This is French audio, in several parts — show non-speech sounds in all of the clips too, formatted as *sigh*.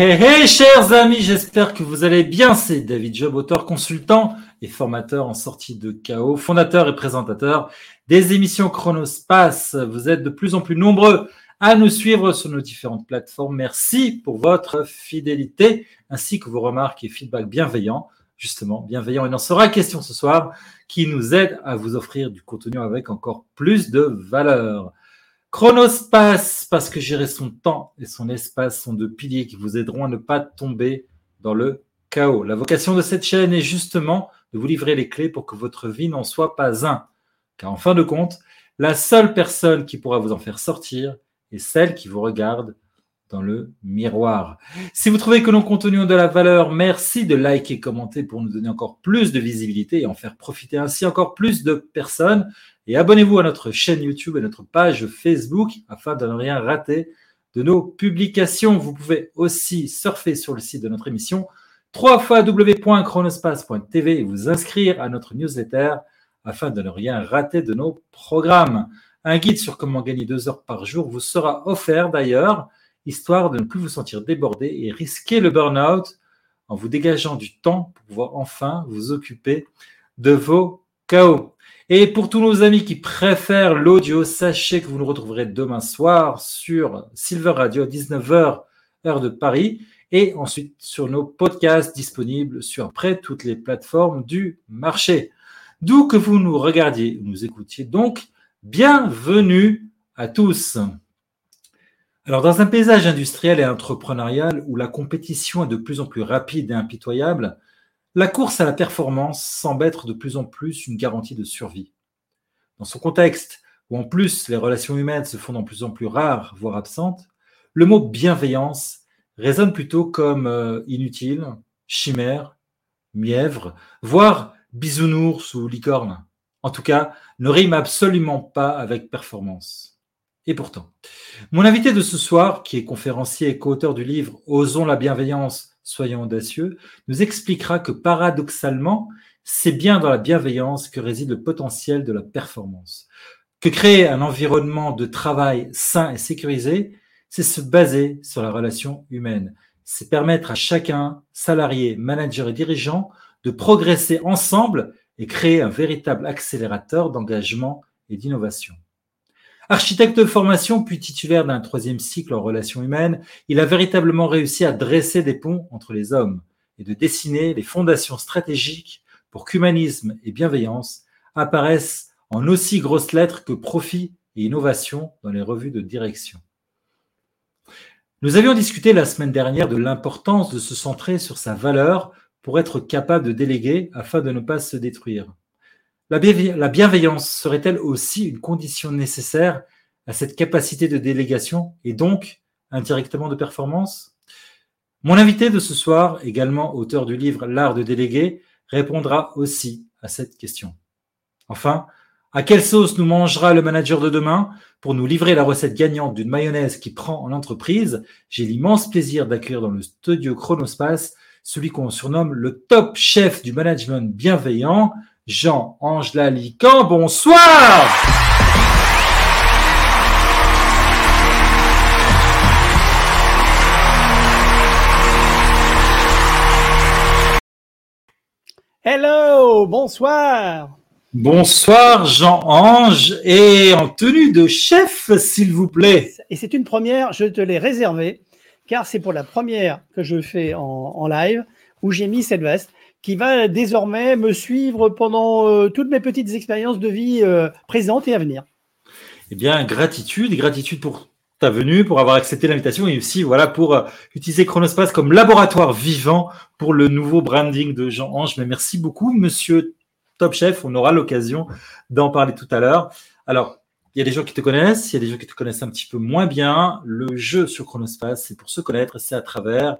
Hé hé, chers amis, j'espère que vous allez bien. C'est David Job, auteur, consultant et formateur en sortie de chaos, fondateur et présentateur des émissions Chronospace. Vous êtes de plus en plus nombreux à nous suivre sur nos différentes plateformes. Merci pour votre fidélité ainsi que vos remarques et feedbacks bienveillants. Justement, bienveillants. Il en sera question ce soir qui nous aide à vous offrir du contenu avec encore plus de valeur. Chronospace, parce que gérer son temps et son espace sont deux piliers qui vous aideront à ne pas tomber dans le chaos. La vocation de cette chaîne est justement de vous livrer les clés pour que votre vie n'en soit pas un. Car en fin de compte, la seule personne qui pourra vous en faire sortir est celle qui vous regarde dans le miroir. Si vous trouvez que nos contenus ont de la valeur, merci de liker et commenter pour nous donner encore plus de visibilité et en faire profiter ainsi encore plus de personnes. Et abonnez-vous à notre chaîne YouTube et notre page Facebook afin de ne rien rater de nos publications. Vous pouvez aussi surfer sur le site de notre émission www.chronospace.tv et vous inscrire à notre newsletter afin de ne rien rater de nos programmes. Un guide sur comment gagner deux heures par jour vous sera offert d'ailleurs, histoire de ne plus vous sentir débordé et risquer le burn-out en vous dégageant du temps pour pouvoir enfin vous occuper de vos chaos. Et pour tous nos amis qui préfèrent l'audio, sachez que vous nous retrouverez demain soir sur Silver Radio à 19h, heure de Paris, et ensuite sur nos podcasts disponibles sur près toutes les plateformes du marché. D'où que vous nous regardiez ou nous écoutiez donc, bienvenue à tous. Alors, dans un paysage industriel et entrepreneurial où la compétition est de plus en plus rapide et impitoyable, la course à la performance semble être de plus en plus une garantie de survie. Dans ce contexte, où en plus les relations humaines se font de plus en plus rares, voire absentes, le mot bienveillance résonne plutôt comme euh, inutile, chimère, mièvre, voire bisounours ou licorne. En tout cas, ne rime absolument pas avec performance. Et pourtant, mon invité de ce soir, qui est conférencier et co-auteur du livre Osons la bienveillance, soyons audacieux, nous expliquera que paradoxalement, c'est bien dans la bienveillance que réside le potentiel de la performance. Que créer un environnement de travail sain et sécurisé, c'est se baser sur la relation humaine. C'est permettre à chacun, salarié, manager et dirigeant, de progresser ensemble et créer un véritable accélérateur d'engagement et d'innovation. Architecte de formation puis titulaire d'un troisième cycle en relations humaines, il a véritablement réussi à dresser des ponts entre les hommes et de dessiner les fondations stratégiques pour qu'humanisme et bienveillance apparaissent en aussi grosses lettres que profit et innovation dans les revues de direction. Nous avions discuté la semaine dernière de l'importance de se centrer sur sa valeur pour être capable de déléguer afin de ne pas se détruire. La, bienveillance serait-elle aussi une condition nécessaire à cette capacité de délégation et donc indirectement de performance? Mon invité de ce soir, également auteur du livre L'art de déléguer, répondra aussi à cette question. Enfin, à quelle sauce nous mangera le manager de demain Pour nous livrer la recette gagnante d'une mayonnaise qui prend en entreprise, j'ai l'immense plaisir d'accueillir dans le studio Chronospace celui qu'on surnomme le top chef du management bienveillant, Jean-Ange Lalican. Bonsoir Hello, bonsoir. Bonsoir Jean-Ange et en tenue de chef, s'il vous plaît. Et c'est une première, je te l'ai réservée, car c'est pour la première que je fais en, live où j'ai mis cette veste qui va désormais me suivre pendant euh, toutes mes petites expériences de vie euh, présentes et à venir. Eh bien, gratitude, gratitude pour ta venue, pour avoir accepté l'invitation et aussi voilà pour euh, utiliser Chronospace comme laboratoire vivant pour le nouveau branding de Jean-Ange. Mais merci beaucoup, monsieur Top Chef. On aura l'occasion d'en parler tout à l'heure. Alors, il y a des gens qui te connaissent, il y a des gens qui te connaissent un petit peu moins bien. Le jeu sur Chronospace, c'est pour se connaître, c'est à travers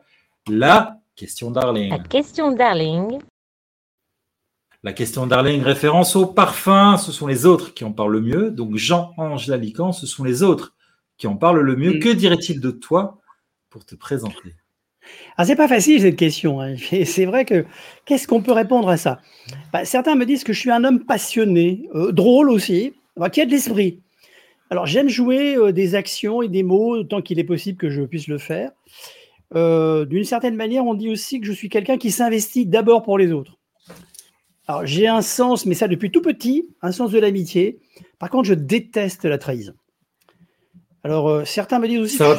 la Question Darling. La question Darling. La question Darling, référence au parfum, ce sont les autres qui en parlent le mieux. Donc Jean-Ange Lalican, ce sont les autres qui en parlent le mieux. Mm. Que dirait-il de toi pour te présenter? Ah, c'est pas facile cette question. Hein. C'est vrai que qu'est-ce qu'on peut répondre à ça? Bah, Certains me disent que je suis un homme passionné, euh, drôle aussi, qui a de l'esprit? Alors j'aime jouer euh, des actions et des mots tant qu'il est possible que je puisse le faire. Euh, d'une certaine manière, on dit aussi que je suis quelqu'un qui s'investit d'abord pour les autres. Alors, j'ai un sens, mais ça depuis tout petit, un sens de l'amitié. Par contre, je déteste la trahison. Alors, euh, certains me disent aussi. Ça va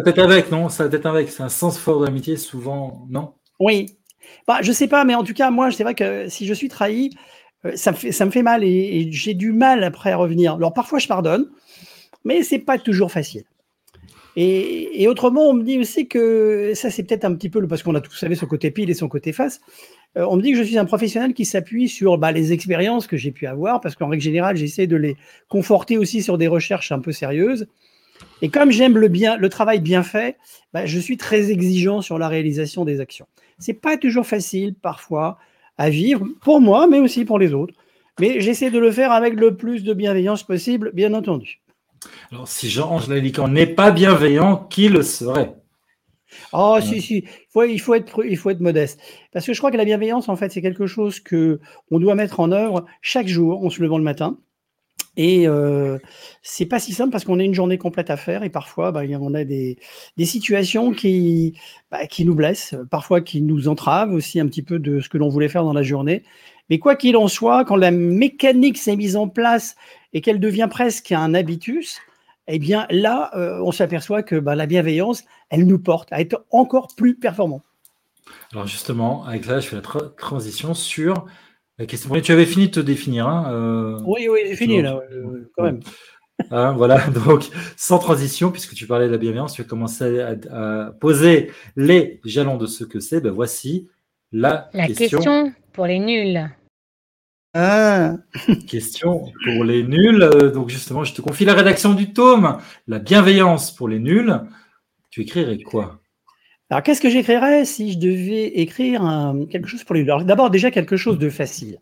peut-être avec, non? Ça va peut-être avec. C'est un sens fort de l'amitié, souvent, non? Oui. Bah, je sais pas, mais en tout cas, moi, c'est vrai que si je suis trahi, euh, ça, me fait, ça me fait mal et, j'ai du mal après à revenir. Alors, parfois, je pardonne, mais c'est pas toujours facile. Et, autrement, on me dit aussi que ça, c'est peut-être un petit peu parce qu'on a tous savez son côté pile et son côté face. Euh, on me dit que je suis un professionnel qui s'appuie sur bah, les expériences que j'ai pu avoir, parce qu'en règle générale, j'essaie de les conforter aussi sur des recherches un peu sérieuses. Et comme j'aime le bien, le travail bien fait, bah, je suis très exigeant sur la réalisation des actions. C'est pas toujours facile parfois à vivre pour moi, mais aussi pour les autres. Mais j'essaie de le faire avec le plus de bienveillance possible, bien entendu. Alors, si Jean-Angèle Lican n'est pas bienveillant, qui le serait? Oh, si, si, il faut, il, faut être, il faut être modeste. Parce que je crois que la bienveillance, en fait, c'est quelque chose que on doit mettre en œuvre chaque jour en se levant le matin. Et euh, c'est pas si simple parce qu'on a une journée complète à faire et parfois bah, on a des, des situations qui, bah, qui nous blessent, parfois qui nous entravent aussi un petit peu de ce que l'on voulait faire dans la journée. Mais quoi qu'il en soit, quand la mécanique s'est mise en place et qu'elle devient presque un habitus, eh bien là, euh, on s'aperçoit que bah, la bienveillance, elle nous porte à être encore plus performants. Alors justement, avec ça, je fais la transition sur la question. Tu avais fini de te définir. Hein, euh, oui, oui, j'ai fini là, euh, quand même. Hein, voilà, *laughs* donc sans transition, puisque tu parlais de la bienveillance, tu as commencé à, poser les jalons de ce que c'est. Ben voici la, la question. pour les nuls. Ah. Question pour les nuls. Euh, donc justement, je te confie la rédaction du tome. La bienveillance pour les nuls. Tu écrirais quoi? Alors qu'est-ce que j'écrirais si je devais écrire quelque chose pour les nuls? D'abord déjà quelque chose de facile.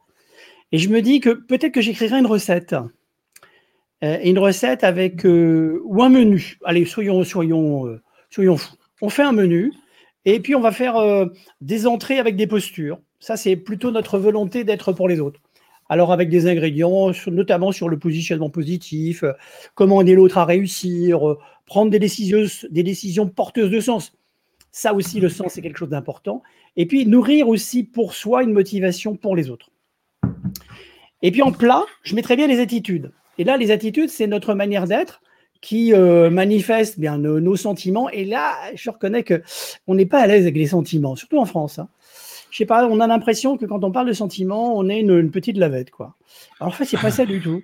Et je me dis que peut-être que j'écrirais une recette. Euh, une recette avec euh, ou un menu. Allez, soyons soyons soyons fous. On fait un menu et puis on va faire des entrées avec des postures. Ça, c'est plutôt notre volonté d'être pour les autres alors avec des ingrédients, notamment sur le positionnement positif, euh, comment aider l'autre à réussir, euh, prendre des décisions, porteuses de sens. Ça aussi, le sens, c'est quelque chose d'important. Et puis, nourrir aussi pour soi une motivation pour les autres. Et puis, en plat, je mettrais bien les attitudes. Et là, les attitudes, c'est notre manière d'être qui euh, manifeste bien nos, sentiments. Et là, je reconnais que on n'est pas à l'aise avec les sentiments, surtout en France. Hein je sais pas, on a l'impression que quand on parle de sentiments, on est une, petite lavette, quoi. Alors en fait, c'est pas ça du tout.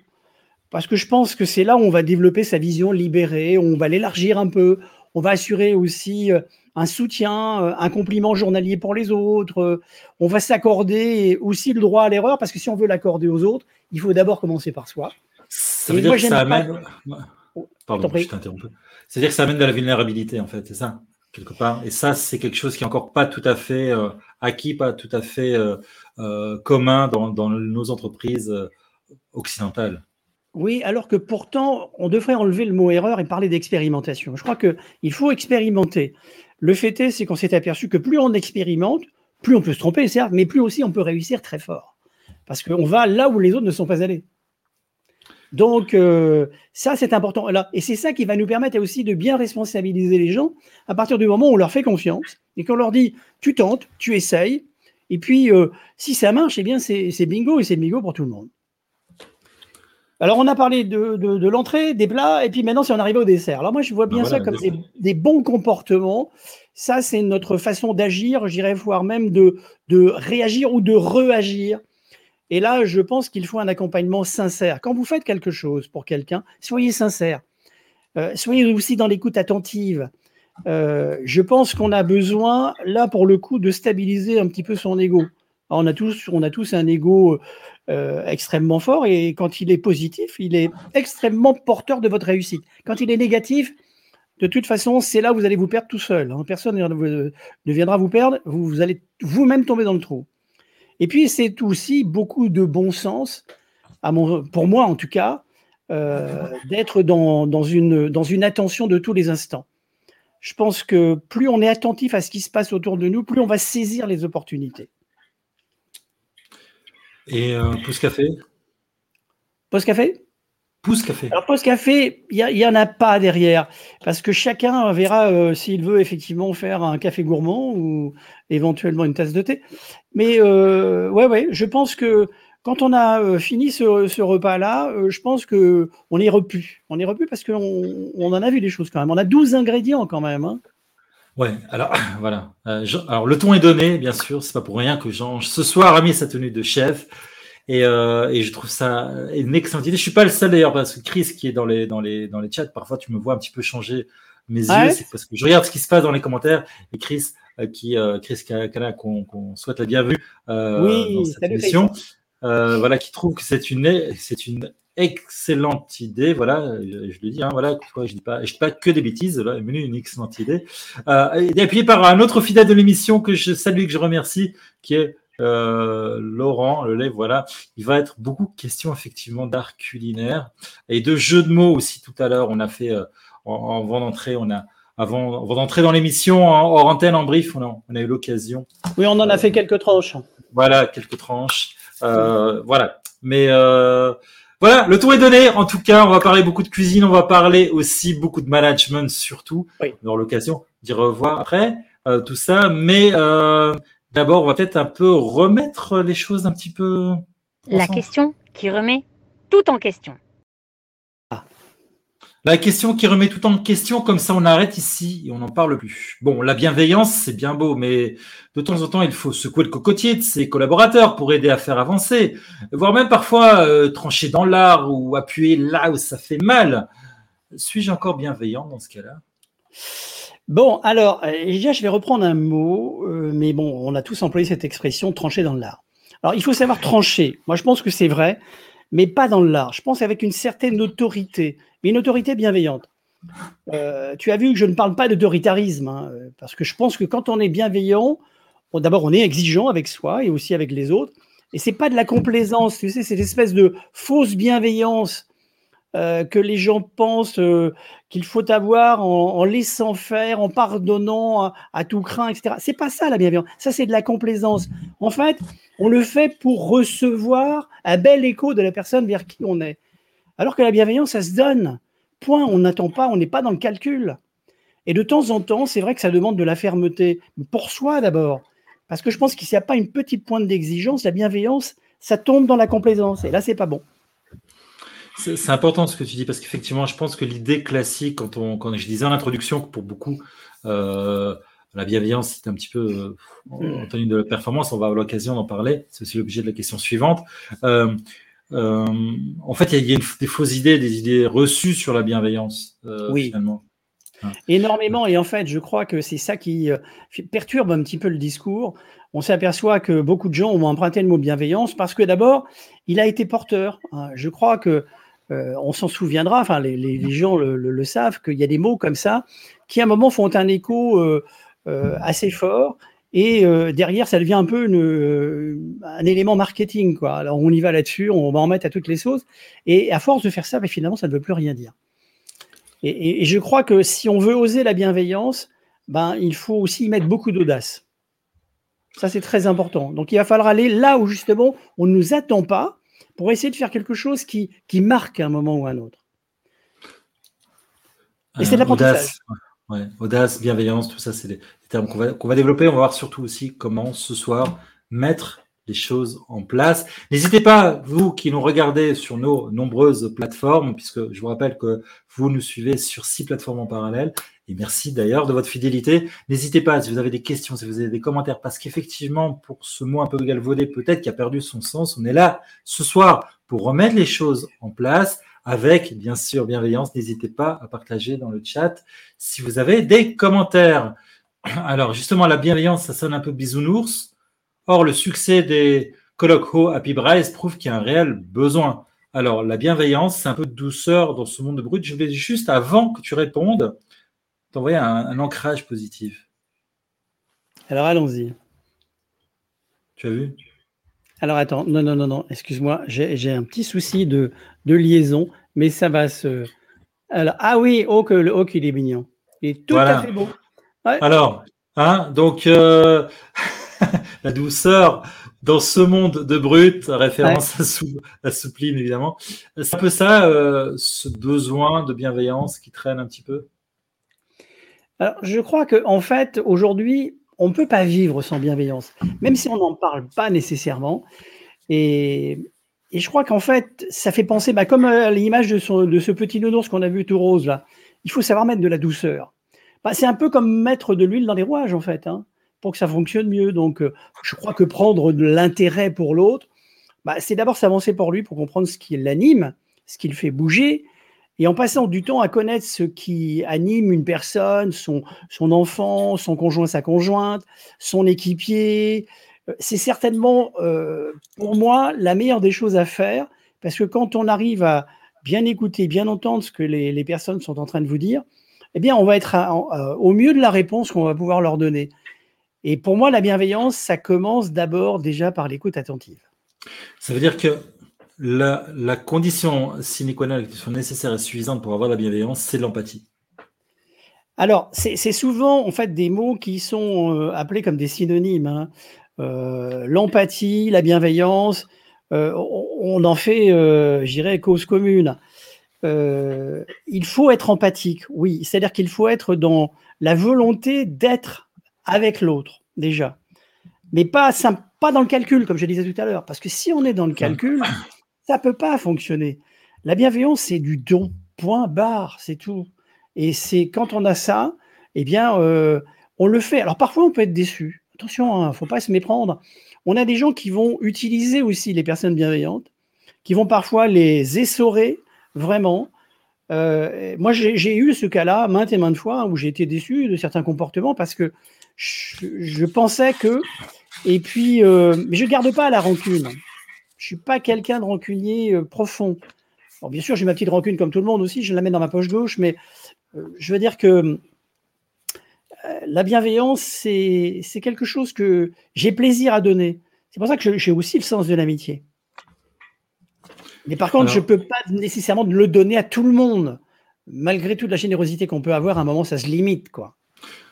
Parce que je pense que c'est là où on va développer sa vision libérée, on va l'élargir un peu, on va assurer aussi euh, un soutien, euh, un compliment journalier pour les autres, euh, on va s'accorder aussi le droit à l'erreur, parce que si on veut l'accorder aux autres, il faut d'abord commencer par soi. Ça veut dire que ça amène... Pardon, je t'interromps. C'est-à-dire que ça amène de la vulnérabilité, en fait, c'est ça? Et ça, c'est quelque chose qui est encore pas tout à fait euh, acquis, pas tout à fait euh, euh, commun dans, dans, nos entreprises occidentales. Oui, alors que pourtant, on devrait enlever le mot erreur et parler d'expérimentation. Je crois qu'il faut expérimenter. Le fait est, c'est qu'on s'est aperçu que plus on expérimente, plus on peut se tromper, certes, mais plus aussi on peut réussir très fort. Parce qu'on va là où les autres ne sont pas allés. Donc, euh, ça, c'est important. Là, et c'est ça qui va nous permettre aussi de bien responsabiliser les gens à partir du moment où on leur fait confiance et qu'on leur dit tu tentes, tu essayes. Et puis, euh, si ça marche, eh bien, c'est bingo et c'est bingo pour tout le monde. Alors, on a parlé de, de, l'entrée, des plats, et puis maintenant, si on arrive au dessert. Alors, moi, je vois bien ben ça comme des, des, bons comportements. Ça, c'est notre façon d'agir, j'irais voir même de, de réagir ou de réagir et là, je pense qu'il faut un accompagnement sincère. Quand vous faites quelque chose pour quelqu'un, soyez sincère. Euh, soyez aussi dans l'écoute attentive. Euh, je pense qu'on a besoin, là, pour le coup, de stabiliser un petit peu son ego. on, a tous, on a tous un ego euh, extrêmement fort et quand il est positif, il est extrêmement porteur de votre réussite. Quand il est négatif, de toute façon, c'est là où vous allez vous perdre tout seul. Hein. Personne ne viendra vous perdre. vous allez vous-même tomber dans le trou. Et puis, c'est aussi beaucoup de bon sens, à mon, pour moi en tout cas, euh, d'être dans, dans, une, dans une attention de tous les instants. Je pense que plus on est attentif à ce qui se passe autour de nous, plus on va saisir les opportunités. Et euh, pouce café Pouce café Pouce Café. Alors, Café, il n'y en a pas derrière. Parce que chacun verra euh, s'il veut effectivement faire un café gourmand ou éventuellement une tasse de thé. Mais euh, ouais, ouais, je pense que quand on a euh, fini ce, repas-là, je pense que on est repu. On est repu parce qu'on on en a vu des choses quand même. On a 12 ingrédients quand même. Hein. Ouais, alors *coughs* voilà. alors le ton est donné, bien sûr. C'est pas pour rien que Jean ce soir a mis sa tenue de chef. Et, euh, et, je trouve ça une excellente idée. Je suis pas le seul d'ailleurs parce que Chris qui est dans les dans les dans les chats, parfois tu me vois un petit peu changer mes yeux, c'est parce que je regarde ce qui se passe dans les commentaires. Et Chris euh, qui euh, Chris qu'on souhaite la bienvenue euh, oui, dans cette émission, euh, voilà, qui trouve que c'est une c'est une excellente idée. Voilà, je, je le dis, hein, voilà, je dis pas, je dis pas que des bêtises. Là, une excellente idée. Euh, et appuyé par un autre fidèle de l'émission que je salue, que je remercie, qui est euh, Laurent, le lait, voilà. Il va être beaucoup question effectivement d'art culinaire et de jeux de mots aussi tout à l'heure. On a fait, euh, en, avant d'entrer, on a, avant, avant d'entrer dans l'émission, en, hors antenne, en brief, on a, on a eu l'occasion. Oui, on en a fait quelques tranches. Voilà, quelques tranches. Euh, voilà. Mais euh, voilà, le tour est donné. En tout cas, on va parler beaucoup de cuisine, on va parler aussi beaucoup de management, surtout. Oui. On aura l'occasion d'y revoir après euh, tout ça. Mais euh, D'abord, on va peut-être un peu remettre les choses un petit peu. La question qui remet tout en question. Ah. La question qui remet tout en question, comme ça on arrête ici et on n'en parle plus. Bon, la bienveillance, c'est bien beau, mais de temps en temps, il faut secouer le cocotier de ses collaborateurs pour aider à faire avancer, voire même parfois euh, trancher dans l'art ou appuyer là où ça fait mal. Suis-je encore bienveillant dans ce cas-là? Bon, alors, euh, déjà, je vais reprendre un mot, euh, mais bon, on a tous employé cette expression trancher dans l'art. Alors, il faut savoir trancher. Moi, je pense que c'est vrai, mais pas dans l'art. Je pense avec une certaine autorité, mais une autorité bienveillante. Euh, tu as vu que je ne parle pas d'autoritarisme, hein, parce que je pense que quand on est bienveillant, d'abord, on est exigeant avec soi et aussi avec les autres. Et c'est pas de la complaisance, tu sais, cette espèce de fausse bienveillance euh, que les gens pensent euh, qu'il faut avoir en, laissant faire, en pardonnant à, tout craint, etc. C'est pas ça la bienveillance. Ça, c'est de la complaisance. En fait, on le fait pour recevoir un bel écho de la personne vers qui on est. Alors que la bienveillance, ça se donne. Point. On n'attend pas, on n'est pas dans le calcul. Et de temps en temps, c'est vrai que ça demande de la fermeté. Pour soi d'abord. Parce que je pense qu'il n'y a pas une petite pointe d'exigence, la bienveillance, ça tombe dans la complaisance. Et là, c'est pas bon. C'est important ce que tu dis parce qu'effectivement, je pense que l'idée classique, quand, on, quand je disais en introduction que pour beaucoup, euh, la bienveillance, c'est un petit peu euh, en tenue de la performance, on va avoir l'occasion d'en parler. C'est aussi l'objet de la question suivante. Euh, en fait, il y a, des fausses idées, des idées reçues sur la bienveillance, oui. finalement. Énormément. Et en fait, je crois que c'est ça qui perturbe un petit peu le discours. On s'aperçoit que beaucoup de gens ont emprunté le mot bienveillance parce que d'abord, il a été porteur. Hein. Je crois que euh, on s'en souviendra, enfin les, gens le, savent, qu'il y a des mots comme ça qui à un moment font un écho euh, euh, assez fort et derrière ça devient un peu un élément marketing. Alors on y va là-dessus, on va en mettre à toutes les sauces et à force de faire ça, ben, finalement ça ne veut plus rien dire. Et, je crois que si on veut oser la bienveillance, ben, il faut aussi y mettre beaucoup d'audace. Ça, c'est très important. Donc, il va falloir aller là où justement on ne nous attend pas, pour essayer de faire quelque chose qui, qui marque un moment ou un autre. Et c'est de l'apprentissage. Audace, audace, bienveillance, tout ça, c'est des, termes qu'on va, va, développer. On va voir surtout aussi comment ce soir mettre les choses en place. N'hésitez pas, vous qui nous regardez sur nos nombreuses plateformes, puisque je vous rappelle que vous nous suivez sur six plateformes en parallèle, et merci d'ailleurs de votre fidélité. N'hésitez pas, si vous avez des questions, si vous avez des commentaires, parce qu'effectivement, pour ce mot un peu galvaudé, peut-être qui a perdu son sens, on est là ce soir pour remettre les choses en place avec, bien sûr, bienveillance. N'hésitez pas à partager dans le chat si vous avez des commentaires. *clears throat* Alors, justement, la bienveillance, ça sonne un peu bisounours. Or, le succès des colloques Happy Braise prouve qu'il y a un réel besoin. Alors, la bienveillance, c'est un peu de douceur dans ce monde brut. Je vais juste, avant que tu répondes, t'envoyer un, ancrage positif. Alors, allons-y. Tu as vu? Alors, attends, non, non, non, non, excuse-moi, j'ai un petit souci de, liaison, mais ça va se. Alors, ah oui, oh, que, oh qu'il est mignon. Il est tout à fait beau. Alors, hein, donc. Euh, *laughs* la douceur. dans ce monde de brut, référence à, Soupline évidemment. C'est un peu ça, euh, ce besoin de bienveillance qui traîne un petit peu? Alors, je crois qu'en en fait, aujourd'hui, on ne peut pas vivre sans bienveillance, même si on n'en parle pas nécessairement. Et, je crois qu'en fait, ça fait penser, bah, comme à l'image de, de, ce petit nounours qu'on a vu tout rose là, il faut savoir mettre de la douceur. Bah, c'est un peu comme mettre de l'huile dans les rouages, en fait, hein, pour que ça fonctionne mieux. Donc, euh, je crois que prendre de l'intérêt pour l'autre, bah, c'est d'abord s'avancer pour lui, pour comprendre ce qui l'anime, ce qui le fait bouger, et en passant du temps à connaître ce qui anime une personne, son, enfant, son conjoint, sa conjointe, son équipier, euh, c'est certainement, euh, pour moi, la meilleure des choses à faire, parce que quand on arrive à bien écouter, bien entendre ce que les personnes sont en train de vous dire, eh bien, on va être au mieux de la réponse qu'on va pouvoir leur donner. Et pour moi, la bienveillance, ça commence d'abord déjà par l'écoute attentive. Ça veut dire que la, condition sine qua non, nécessaire et suffisante pour avoir la bienveillance, c'est l'empathie. Alors, c'est souvent en fait des mots qui sont euh, appelés comme des synonymes. Hein. Euh, l'empathie, la bienveillance, euh, on, en fait, j'irais, cause commune. Il faut être empathique, oui. C'est-à-dire qu'il faut être dans la volonté d'être avec l'autre, déjà. Mais pas, pas dans le calcul, comme je disais tout à l'heure. Parce que si on est dans le calcul, ça ne peut pas fonctionner. La bienveillance, c'est du don. Point barre, c'est tout. Et c'est quand on a ça, eh bien, euh, on le fait. Alors parfois, on peut être déçu. Attention, il hein, ne faut pas se méprendre. On a des gens qui vont utiliser aussi les personnes bienveillantes, qui vont parfois les essorer vraiment. Euh, moi, j'ai eu ce cas-là maintes et maintes fois où j'ai été déçu de certains comportements parce que je, pensais que. Et puis, euh, mais je ne garde pas la rancune. Je suis pas quelqu'un de rancunier euh, profond. bien sûr, j'ai ma petite rancune comme tout le monde aussi, je la mets dans ma poche gauche, mais je veux dire que la bienveillance, c'est quelque chose que j'ai plaisir à donner. C'est pour ça que j'ai aussi le sens de l'amitié. Mais par contre, je ne peux pas nécessairement le donner à tout le monde. Malgré toute la générosité qu'on peut avoir, à un moment, ça se limite. quoi.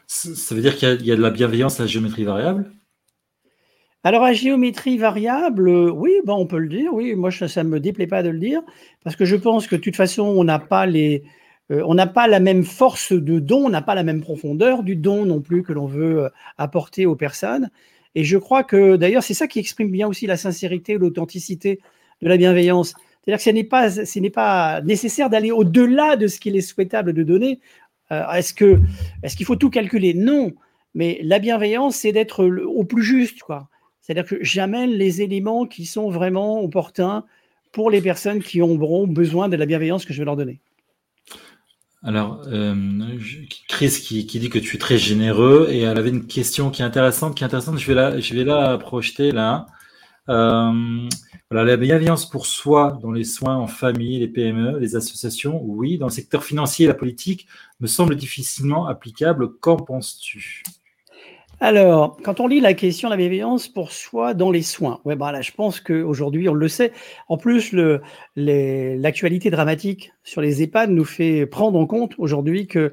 Ça veut dire qu'il y, a de la bienveillance à la géométrie variable? Alors, à géométrie variable, oui, ben, on peut le dire. Oui, moi, ça ne me déplaît pas de le dire. Parce que je pense que de toute façon, on n'a pas. Euh, pas la même force de don, on n'a pas la même profondeur du don non plus que l'on veut euh, apporter aux personnes. Et je crois que d'ailleurs, c'est ça qui exprime bien aussi la sincérité, l'authenticité de la bienveillance. C'est-à-dire que ce n'est pas, n'est pas nécessaire d'aller au-delà de ce qu'il est souhaitable de donner. Euh, est-ce est-ce qu'il faut tout calculer? Non. Mais la bienveillance, c'est d'être au plus juste, quoi. C'est-à-dire que j'amène les éléments qui sont vraiment opportuns pour les personnes qui auront besoin de la bienveillance que je vais leur donner. Alors, euh, Chris qui, dit que tu es très généreux et elle avait une question qui est intéressante, qui est intéressante. Je vais la, projeter là. Euh, la bienveillance pour soi dans les soins en famille, les PME, les associations, oui. Dans le secteur financier et la politique, me semble difficilement applicable. Qu'en penses-tu? Alors, quand on lit la question de la bienveillance pour soi dans les soins, ouais, bah là, je pense qu'aujourd'hui, on le sait. En plus, l'actualité dramatique sur les EHPAD nous fait prendre en compte aujourd'hui que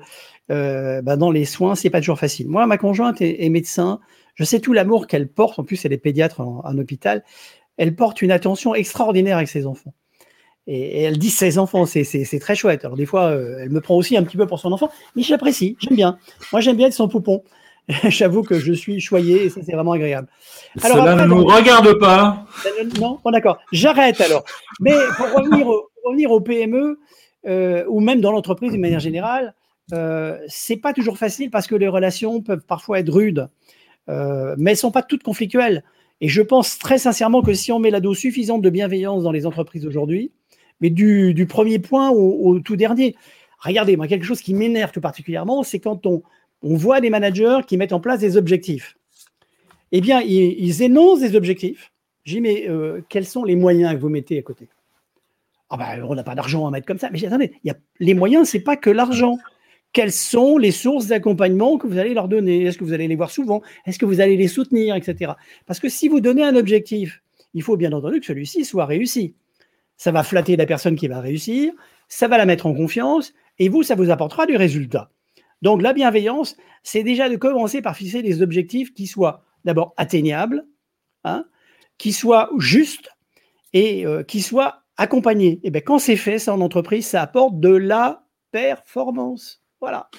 euh, bah, dans les soins, c'est pas toujours facile. Moi, ma conjointe est, médecin. Je sais tout l'amour qu'elle porte. En plus, elle est pédiatre en, hôpital elle porte une attention extraordinaire avec ses enfants. Et, elle dit ses enfants, c'est très chouette. Alors des fois, euh, elle me prend aussi un petit peu pour son enfant, mais j'apprécie, j'aime bien. Moi, j'aime bien être son poupon. *laughs* J'avoue que je suis choyé et ça, c'est vraiment agréable. Alors, Cela ne nous regarde pas. Non, bon, d'accord. J'arrête alors. Mais pour revenir au, revenir au PME, euh, ou même dans l'entreprise de manière générale, euh, c'est pas toujours facile parce que les relations peuvent parfois être rudes, euh, mais elles sont pas toutes conflictuelles. Et je pense très sincèrement que si on met la dose suffisante de bienveillance dans les entreprises aujourd'hui, mais du, premier point au, tout dernier, regardez, moi, quelque chose qui m'énerve tout particulièrement, c'est quand on, voit des managers qui mettent en place des objectifs. Eh bien, ils, énoncent des objectifs. J'ai mais euh, quels sont les moyens que vous mettez à côté? Ah ben, on n'a pas d'argent à mettre comme ça. Mais attendez, y les moyens, c'est pas que l'argent quelles sont les sources d'accompagnement que vous allez leur donner? Est-ce que vous allez les voir souvent? Est-ce que vous allez les soutenir, etc. Parce que si vous donnez un objectif, il faut bien entendu que celui-ci soit réussi. Ça va flatter la personne qui va réussir, ça va la mettre en confiance, et vous, ça vous apportera du résultat. Donc la bienveillance, c'est déjà de commencer par fixer des objectifs qui soient d'abord atteignables, hein, qui soit juste et euh, qui soit accompagné. Et bien, quand c'est fait, ça en entreprise, ça apporte de la performance. Voilà.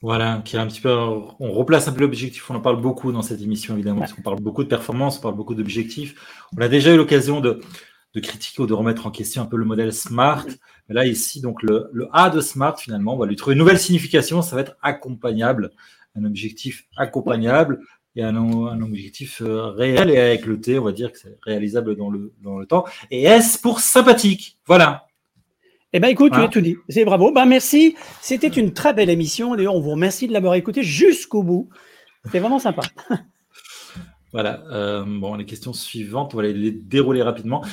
Voilà, qui un petit peu, on replace un peu l'objectif. On en parle beaucoup dans cette émission, évidemment, parce qu'on parle beaucoup de performance, on parle beaucoup d'objectifs. On a déjà eu l'occasion de, de, critiquer ou de remettre en question un peu le modèle SMART. Là, ici, donc, le, le, A de SMART, finalement, on va lui trouver une nouvelle signification. Ça va être accompagnable, un objectif accompagnable et un, un objectif euh, réel. Et avec le T, on va dire que c'est réalisable dans le, dans le temps. Et S pour sympathique. Voilà. Eh bien, écoute, tu as tout dit. C'est bravo. Ben, merci. C'était une très belle émission. D'ailleurs, on vous remercie de l'avoir écouté jusqu'au bout. C'était vraiment sympa. *laughs* Voilà. Euh, bon, les questions suivantes, on va les dérouler rapidement.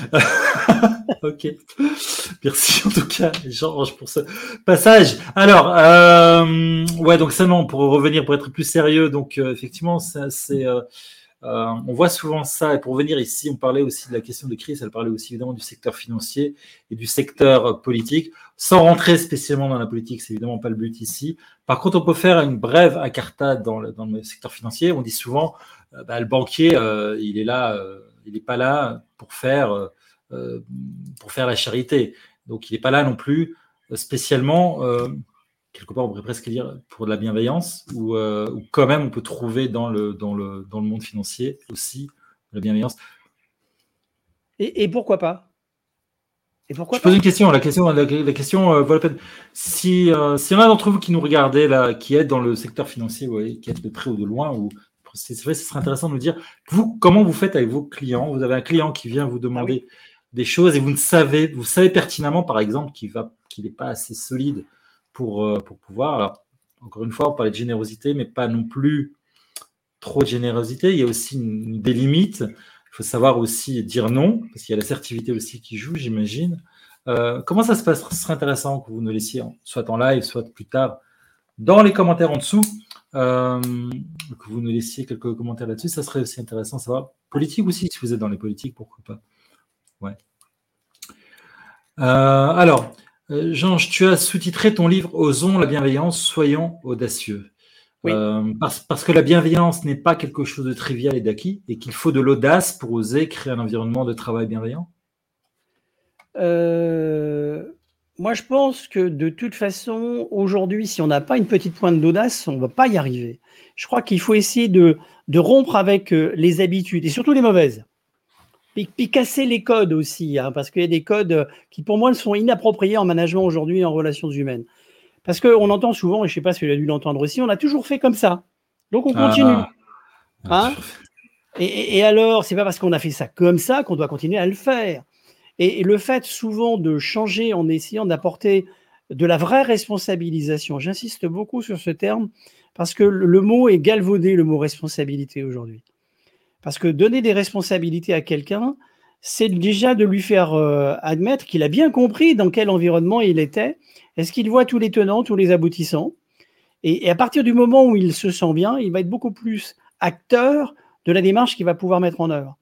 *laughs* ok. Merci en tout cas, Georges, pour ce passage. Alors, euh, ouais, donc seulement pour revenir, pour être plus sérieux, donc euh, effectivement, c'est euh, euh, on voit souvent ça, et pour venir ici, on parlait aussi de la question de crise, elle parlait aussi évidemment du secteur financier et du secteur politique, sans rentrer spécialement dans la politique, c'est évidemment pas le but ici. Par contre, on peut faire une brève incartade dans le, secteur financier. On dit souvent, euh, bah, le banquier, euh, il est là, il n'est pas là pour faire, pour faire la charité. Donc, il n'est pas là non plus spécialement quelque part, on pourrait presque dire pour de la bienveillance, ou, euh, quand même on peut trouver dans le, dans le, dans le monde financier aussi de la bienveillance. Et, pourquoi pas? Et pourquoi Je pose une question. La question, la, question euh, la peine. Si, euh, si y en a d'entre vous qui nous regardez, là, qui êtes dans le secteur financier, qui êtes de près ou de loin, ou c'est vrai, ce serait intéressant de nous dire, vous, comment vous faites avec vos clients? Vous avez un client qui vient vous demander ah des choses et vous ne savez, vous savez pertinemment, par exemple, qu'il va, qu'il n'est pas assez solide pour, euh, pour pouvoir. encore une fois, on parlait de générosité, mais pas non plus trop de générosité. Il y a aussi des limites. Il faut savoir aussi dire non, parce qu'il y a l'assertivité aussi qui joue, j'imagine. Euh, comment ça se passe? Ce serait intéressant que vous nous laissiez, soit en live, soit plus tard, dans les commentaires en dessous, euh, que vous nous laissiez quelques commentaires là-dessus. Ça serait aussi intéressant de savoir. Politique aussi, si vous êtes dans les politiques, pourquoi pas. Ouais. alors, euh, Jean, tu as sous-titré ton livre Osons la bienveillance, soyons audacieux. Euh, parce, que la bienveillance n'est pas quelque chose de trivial et d'acquis et qu'il faut de l'audace pour oser créer un environnement de travail bienveillant? Euh, Moi, je pense que de toute façon, aujourd'hui, si on n'a pas une petite pointe d'audace, on ne va pas y arriver. Je crois qu'il faut essayer de rompre avec les habitudes et surtout les mauvaises. Puis, casser les codes aussi, hein, parce qu'il y a des codes qui, pour moi, sont inappropriés en management aujourd'hui en relations humaines. Parce qu'on entend souvent, et je ne sais pas si vous avez dû l'entendre aussi, on a toujours fait comme ça. Donc on ah. continue. Hein et, et, alors, c'est pas parce qu'on a fait ça comme ça qu'on doit continuer à le faire. Et, le fait souvent de changer en essayant d'apporter de la vraie responsabilisation, j'insiste beaucoup sur ce terme, parce que le mot est galvaudé, le mot responsabilité aujourd'hui. Parce que donner des responsabilités à quelqu'un, c'est déjà de lui faire euh, admettre qu'il a bien compris dans quel environnement il était. Est-ce qu'il voit tous les tenants, tous les aboutissants et, à partir du moment où il se sent bien, il va être beaucoup plus acteur de la démarche qu'il va pouvoir mettre en œuvre.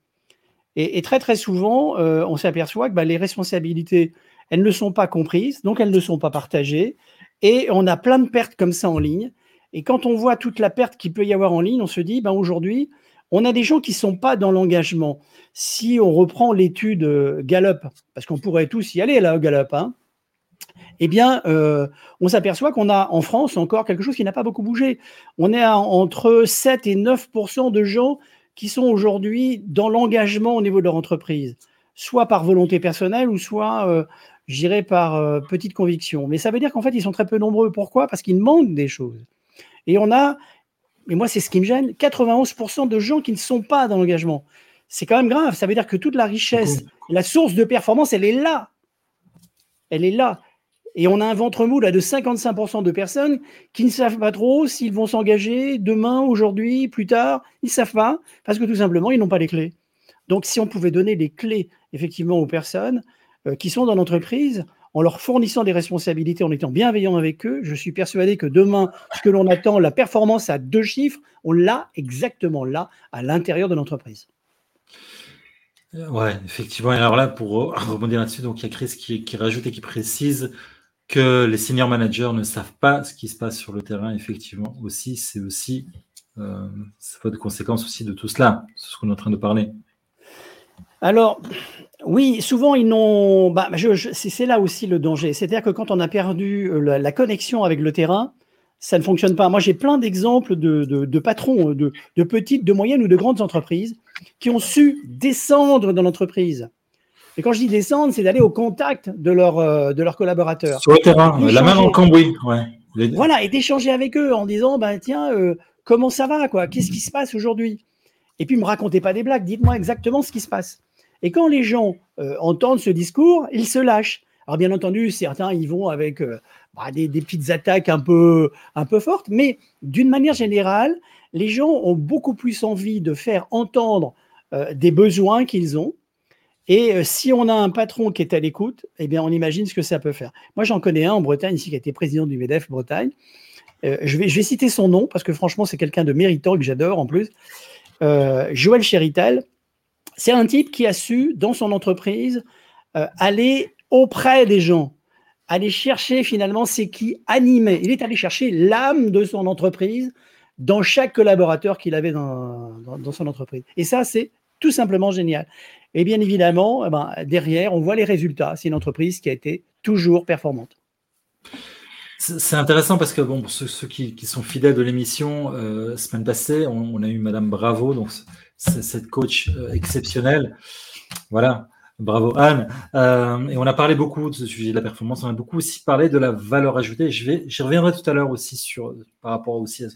Et, très très souvent, euh, on s'aperçoit que bah, les responsabilités, elles ne sont pas comprises, donc elles ne sont pas partagées. Et on a plein de pertes comme ça en ligne. Et quand on voit toute la perte qu'il peut y avoir en ligne, on se dit, ben aujourd'hui, on a des gens qui ne sont pas dans l'engagement. Si on reprend l'étude euh, Gallup, parce qu'on pourrait tous y aller là, Gallup, hein, eh bien, euh, on s'aperçoit qu'on a en France encore quelque chose qui n'a pas beaucoup bougé. On est entre 7 et 9% de gens qui sont aujourd'hui dans l'engagement au niveau de leur entreprise, soit par volonté personnelle ou soit, euh, j'irais, par petite conviction. Mais ça veut dire qu'en fait, ils sont très peu nombreux. Pourquoi? Parce qu'ils manquent des choses. Et on a mais moi, c'est ce qui me gêne, 91% de gens qui ne sont pas dans l'engagement. C'est quand même grave. Ça veut dire que toute la richesse, la source de performance, elle est là. Elle est là. Et on a un ventre mou là, de 55% de personnes qui ne savent pas trop s'ils vont s'engager demain, aujourd'hui, plus tard. Ils ne savent pas parce que tout simplement, ils n'ont pas les clés. Donc, si on pouvait donner les clés effectivement aux personnes euh, qui sont dans l'entreprise, en leur fournissant des responsabilités, en étant bienveillant avec eux, je suis persuadé que demain, ce que l'on attend, la performance à deux chiffres, on l'a exactement là, à l'intérieur de l'entreprise. Ouais, effectivement. Et alors là, pour *laughs* rebondir là-dessus, donc il y a Chris qui, rajoute et qui précise que les senior managers ne savent pas ce qui se passe sur le terrain. Effectivement, aussi, c'est aussi, euh, conséquence aussi de tout cela, ce qu'on est en train de parler. Alors, oui, souvent ils n'ont. Bah, c'est là aussi le danger. C'est-à-dire que quand on a perdu euh, la, connexion avec le terrain, ça ne fonctionne pas. Moi, j'ai plein d'exemples de, patrons de, de, petites, de moyennes ou de grandes entreprises qui ont su descendre dans l'entreprise. Et quand je dis descendre, c'est d'aller au contact de, leur, euh, de leurs collaborateurs. Sur le terrain, la main le cambouis. Voilà, et d'échanger avec eux en disant, ben, tiens, euh, comment ça va quoi? Qu'est-ce qui se passe aujourd'hui? Et puis, ne me racontez pas des blagues, dites-moi exactement ce qui se passe. Et quand les gens euh, entendent ce discours, ils se lâchent. Alors bien entendu, certains y vont avec euh, bah, des, petites attaques un peu, un peu fortes, mais d'une manière générale, les gens ont beaucoup plus envie de faire entendre des besoins qu'ils ont. Et si on a un patron qui est à l'écoute, eh bien, on imagine ce que ça peut faire. Moi, j'en connais un en Bretagne, ici, qui a été président du MEDEF Bretagne. je, vais, je vais citer son nom, parce que franchement, c'est quelqu'un de méritant que j'adore en plus. Joël Chérital, c'est un type qui a su, dans son entreprise, euh, aller auprès des gens, aller chercher finalement ce qui animait. Il est allé chercher l'âme de son entreprise dans chaque collaborateur qu'il avait dans, son entreprise. Et ça, c'est tout simplement génial. Et bien évidemment, eh ben, derrière, on voit les résultats. C'est une entreprise qui a été toujours performante. C'est intéressant parce que bon, pour ceux, qui, sont fidèles de l'émission, euh, semaine passée, on, a eu Madame Bravo, donc cette coach euh, exceptionnelle. Voilà, bravo Anne. Euh, et on a parlé beaucoup de ce sujet de la performance. On a beaucoup aussi parlé de la valeur ajoutée. Je vais, j'y reviendrai tout à l'heure aussi sur par rapport aussi à,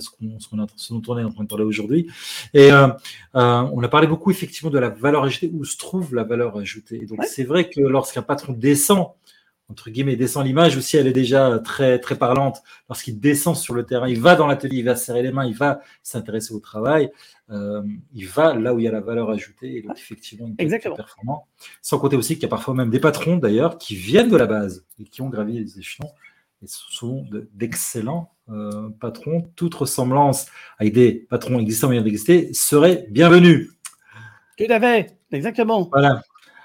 ce, qu'on, ce, dont on est en train de parler aujourd'hui. Et euh, on a parlé beaucoup effectivement de la valeur ajoutée, où se trouve la valeur ajoutée. Et donc c'est vrai que lorsqu'un patron descend entre guillemets, descend l'image aussi, elle est déjà très, très parlante. Lorsqu'il descend sur le terrain, il va dans l'atelier, il va serrer les mains, il va s'intéresser au travail, euh, il va là où il y a la valeur ajoutée, et donc effectivement, il est performant. Sans compter aussi qu'il y a parfois même des patrons d'ailleurs qui viennent de la base et qui ont gravi les échelons, et ce sont d'excellents euh, patrons. Toute ressemblance avec des patrons existants ou d'exister serait bienvenue. Tout à fait, exactement. Voilà.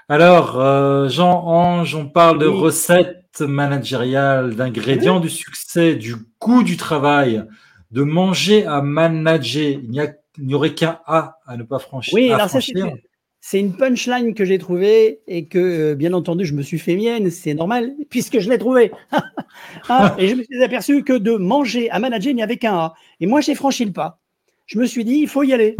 Alors, euh, Jean-Ange, on parle de recettes managériales, d'ingrédients du succès, du goût du travail, de manger à manager. Il n'y aurait qu'un A à ne pas franchir. Oui, alors c'est une punchline que j'ai trouvée et que, euh, bien entendu, je me suis fait mienne, c'est normal, puisque je l'ai trouvée. *laughs* Hein, et je me suis aperçu que de manger à manager, il n'y avait qu'un A. Et moi, j'ai franchi le pas. Je me suis dit, il faut y aller.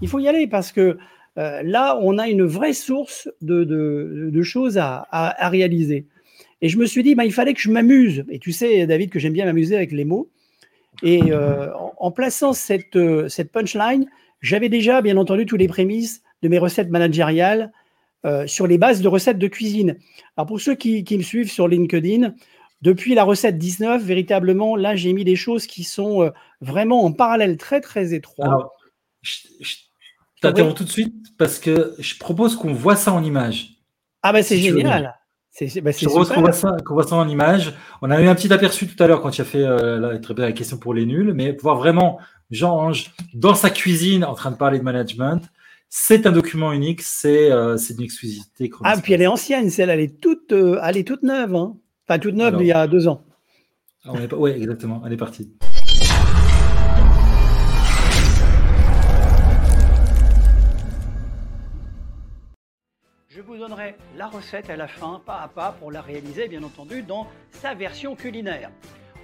Il faut y aller parce que euh, là, on a une vraie source de, choses à, réaliser. Et je me suis dit, bah, il fallait que je m'amuse. Et tu sais, David, que j'aime bien m'amuser avec les mots. Et euh, en, plaçant cette, cette punchline, j'avais déjà, bien entendu, tous les prémices de mes recettes managériales sur les bases de recettes de cuisine. Alors, pour ceux qui, me suivent sur LinkedIn, depuis la recette 19, véritablement, là, j'ai mis des choses qui sont vraiment en parallèle très, très étroit. Alors, t'interromps tout de suite parce que je propose qu'on voit ça en image. Ah bah c'est génial. C'est, bah, je propose qu'on voit, ça, voit ça en image. On a eu un petit aperçu tout à l'heure quand tu as fait euh, la, la, question pour les nuls, mais voir vraiment Jean-Ange dans sa cuisine en train de parler de management, c'est un document unique, c'est euh, une exclusivité. Ah, puis elle est ancienne, celle, elle est toute, euh, elle est toute neuve. Hein. Enfin, toute neuve il y a deux ans. Oui, exactement, elle est partie. Je vous donnerai la recette à la fin, pas à pas, pour la réaliser, bien entendu, dans sa version culinaire.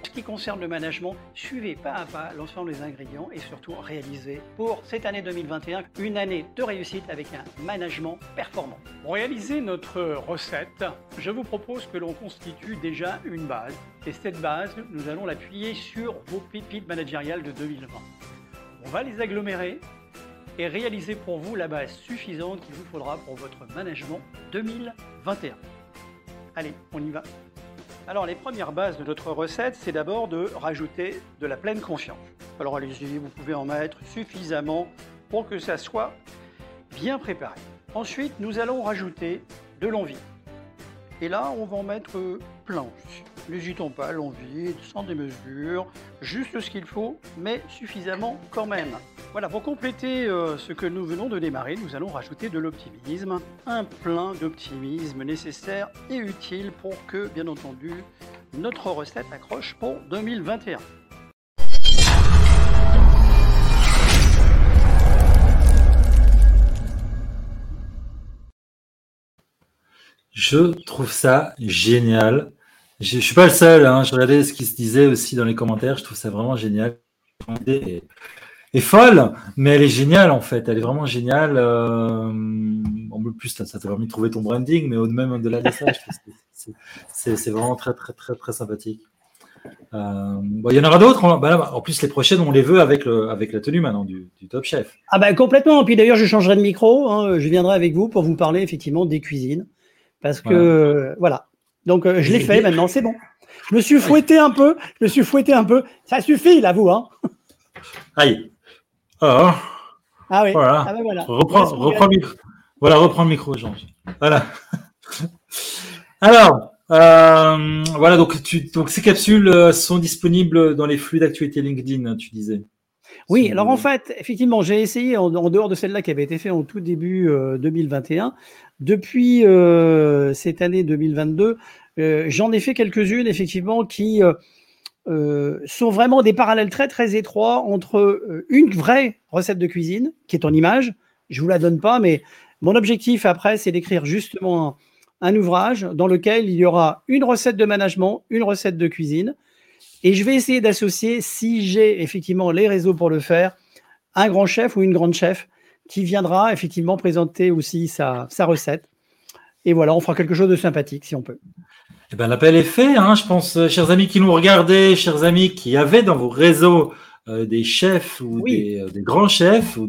Ce qui concerne le management, suivez pas à pas l'ensemble des ingrédients et surtout réalisez pour cette année 2021 une année de réussite avec un management performant. Pour réaliser notre recette, je vous propose que l'on constitue déjà une base. Et cette base, nous allons l'appuyer sur vos pépites managériales de 2020. On va les agglomérer et réaliser pour vous la base suffisante qu'il vous faudra pour votre management 2021. Allez, on y va. Alors les premières bases de notre recette, c'est d'abord de rajouter de la pleine confiance. Alors allez-y, vous pouvez en mettre suffisamment pour que ça soit bien préparé. Ensuite, nous allons rajouter de l'envie. Et là, on va en mettre plein. N'hésitons pas, l'envie, sans démesure, juste ce qu'il faut, mais suffisamment quand même. Voilà, pour compléter euh, ce que nous venons de démarrer, nous allons rajouter de l'optimisme, un plein d'optimisme nécessaire et utile pour que, bien entendu, notre recette accroche pour 2021. Je trouve ça génial. Je ne suis pas le seul. Hein. Je regardais ce qui se disait aussi dans les commentaires. Je trouve ça vraiment génial. Est, folle, mais elle est géniale en fait. Elle est vraiment géniale. Euh, en plus, ça t'a permis de trouver ton branding, mais au-même au-delà de ça, c'est vraiment très, très, très, très sympathique. Euh, il y en aura d'autres. Bah en plus, les prochaines, on les veut avec, le, avec la tenue maintenant du, Top Chef. Ah bah complètement. Puis d'ailleurs, je changerai de micro. Hein. Je viendrai avec vous pour vous parler effectivement des cuisines. Parce que voilà. Donc euh, je l'ai fait maintenant, c'est bon. Je me suis fouetté un peu. Je me suis fouetté un peu. Ça suffit, là, vous. Hein. Aïe. Oh. Ah oui. Voilà. Ah ben voilà. Reprends, reprends, le micro. Voilà, reprends le micro, Jean. Voilà. *laughs* Alors, euh, voilà, donc, tu, donc ces capsules euh, sont disponibles dans les flux d'actualité LinkedIn, tu disais. Oui, alors en fait, effectivement, j'ai essayé, en, dehors de celle-là qui avait été faite en tout début 2021, euh, depuis cette année 2022, j'en ai fait quelques-unes, effectivement, qui sont vraiment des parallèles très, très étroits entre une vraie recette de cuisine, qui est en image, je vous la donne pas, mais mon objectif après, c'est d'écrire justement un ouvrage dans lequel il y aura une recette de management, une recette de cuisine. Et je vais essayer d'associer, si j'ai effectivement les réseaux pour le faire, un grand chef ou une grande chef qui viendra effectivement présenter aussi sa, recette. Et voilà, on fera quelque chose de sympathique si on peut. Eh ben, L'appel est fait, hein, je pense, euh, chers amis qui nous regardaient, chers amis qui avaient dans vos réseaux euh, des chefs ou euh, des, grands chefs, ou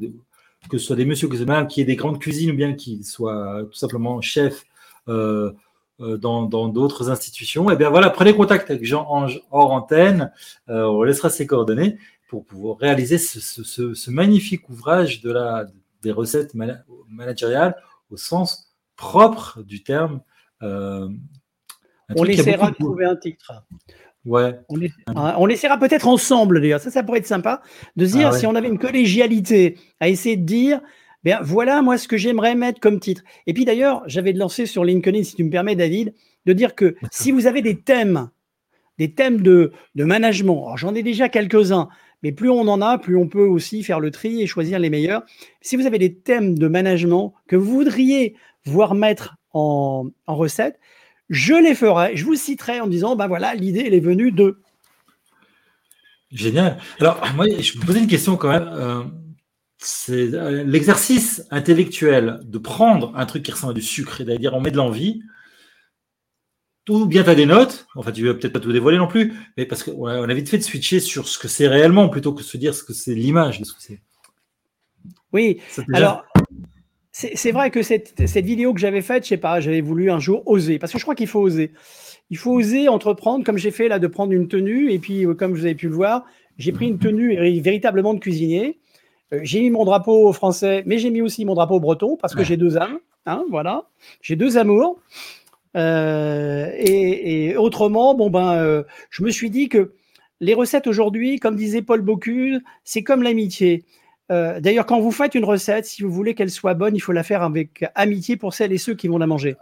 que ce soit des messieurs qui aient des grandes cuisines ou bien qui soient tout simplement chefs euh, dans d'autres institutions, et eh bien voilà, prenez contact avec Jean-Ange hors antenne, on laissera ses coordonnées pour pouvoir réaliser ce, magnifique ouvrage de la, des recettes managériales au sens propre du terme. On essaiera de trouver un titre. Ouais. On, essaiera peut-être ensemble d'ailleurs, ça, ça pourrait être sympa, de dire ah si on avait une collégialité à essayer de dire ben voilà moi ce que j'aimerais mettre comme titre. Et puis d'ailleurs, j'avais lancé sur LinkedIn, si tu me permets, David, de dire que *laughs* si vous avez des thèmes, des thèmes de, de management, alors j'en ai déjà quelques-uns, mais plus on en a, plus on peut aussi faire le tri et choisir les meilleurs. Si vous avez des thèmes de management que vous voudriez voir mettre en, en recette, je les ferai, je vous citerai en disant, ben voilà, l'idée, elle est venue de. Génial. Alors, moi, je me posais une question quand même. Euh, c'est euh, l'exercice intellectuel de prendre un truc qui ressemble à du sucre, c'est-à-dire on met de l'envie, ou bien tu as des notes, enfin tu veux peut-être pas tout dévoiler non plus, mais parce qu'on a vite fait de switcher sur ce que c'est réellement plutôt que de se dire ce que c'est l'image de ce que c'est. Oui, alors c'est vrai que cette, vidéo que j'avais faite, je sais pas, j'avais voulu un jour oser, parce que je crois qu'il faut oser. Il faut oser entreprendre, comme j'ai fait là, de prendre une tenue, et puis euh, comme vous avez pu le voir, j'ai pris une tenue véritablement de cuisinier. Euh, j'ai mis mon drapeau français, mais j'ai mis aussi mon drapeau breton parce que j'ai deux âmes. Hein, voilà, j'ai deux amours. Euh, et, autrement, bon ben, euh, je me suis dit que les recettes aujourd'hui, comme disait Paul Bocuse, c'est comme l'amitié. D'ailleurs, quand vous faites une recette, si vous voulez qu'elle soit bonne, il faut la faire avec amitié pour celles et ceux qui vont la manger.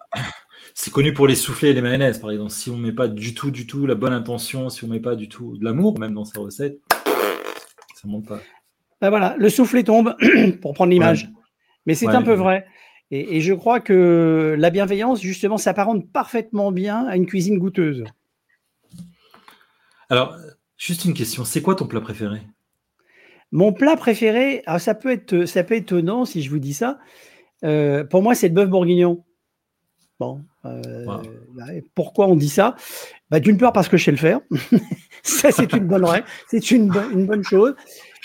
C'est connu pour les soufflets et les mayonnaises, par exemple. Si on ne met pas du tout, du tout la bonne intention, si on ne met pas du tout de l'amour, même dans sa recette, ça ne monte pas. Ben voilà, le soufflet tombe, *clears throat* pour prendre l'image. Mais c'est un peu vrai. Et, je crois que la bienveillance, justement, s'apparente parfaitement bien à une cuisine goûteuse. Alors, juste une question, c'est quoi ton plat préféré? Mon plat préféré, alors ça peut être, ça peut être étonnant si je vous dis ça. Euh, pour moi, c'est le bœuf bourguignon. Bon, euh, bah, pourquoi on dit ça? Bah, D'une part parce que je sais le faire. *laughs* ça, c'est une bonne c'est une, une bonne chose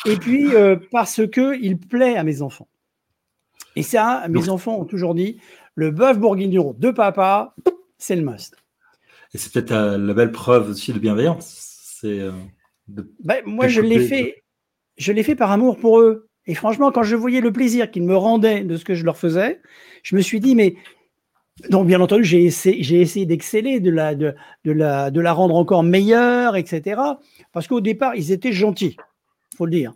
et puis euh, parce que il plaît à mes enfants. Et ça, mes enfants ont toujours dit le bœuf bourguignon de papa, c'est le must. Et c'est peut-être la belle preuve aussi de bienveillance. C'est ben, moi, je l'ai fait, je l'ai fait par amour pour eux. Et franchement, quand je voyais le plaisir qu'ils me rendaient de ce que je leur faisais, je me suis dit, mais donc, bien entendu, j'ai essayé, essayé d'exceller, de la, rendre encore meilleure, etc. Parce qu'au départ, ils étaient gentils faut le dire.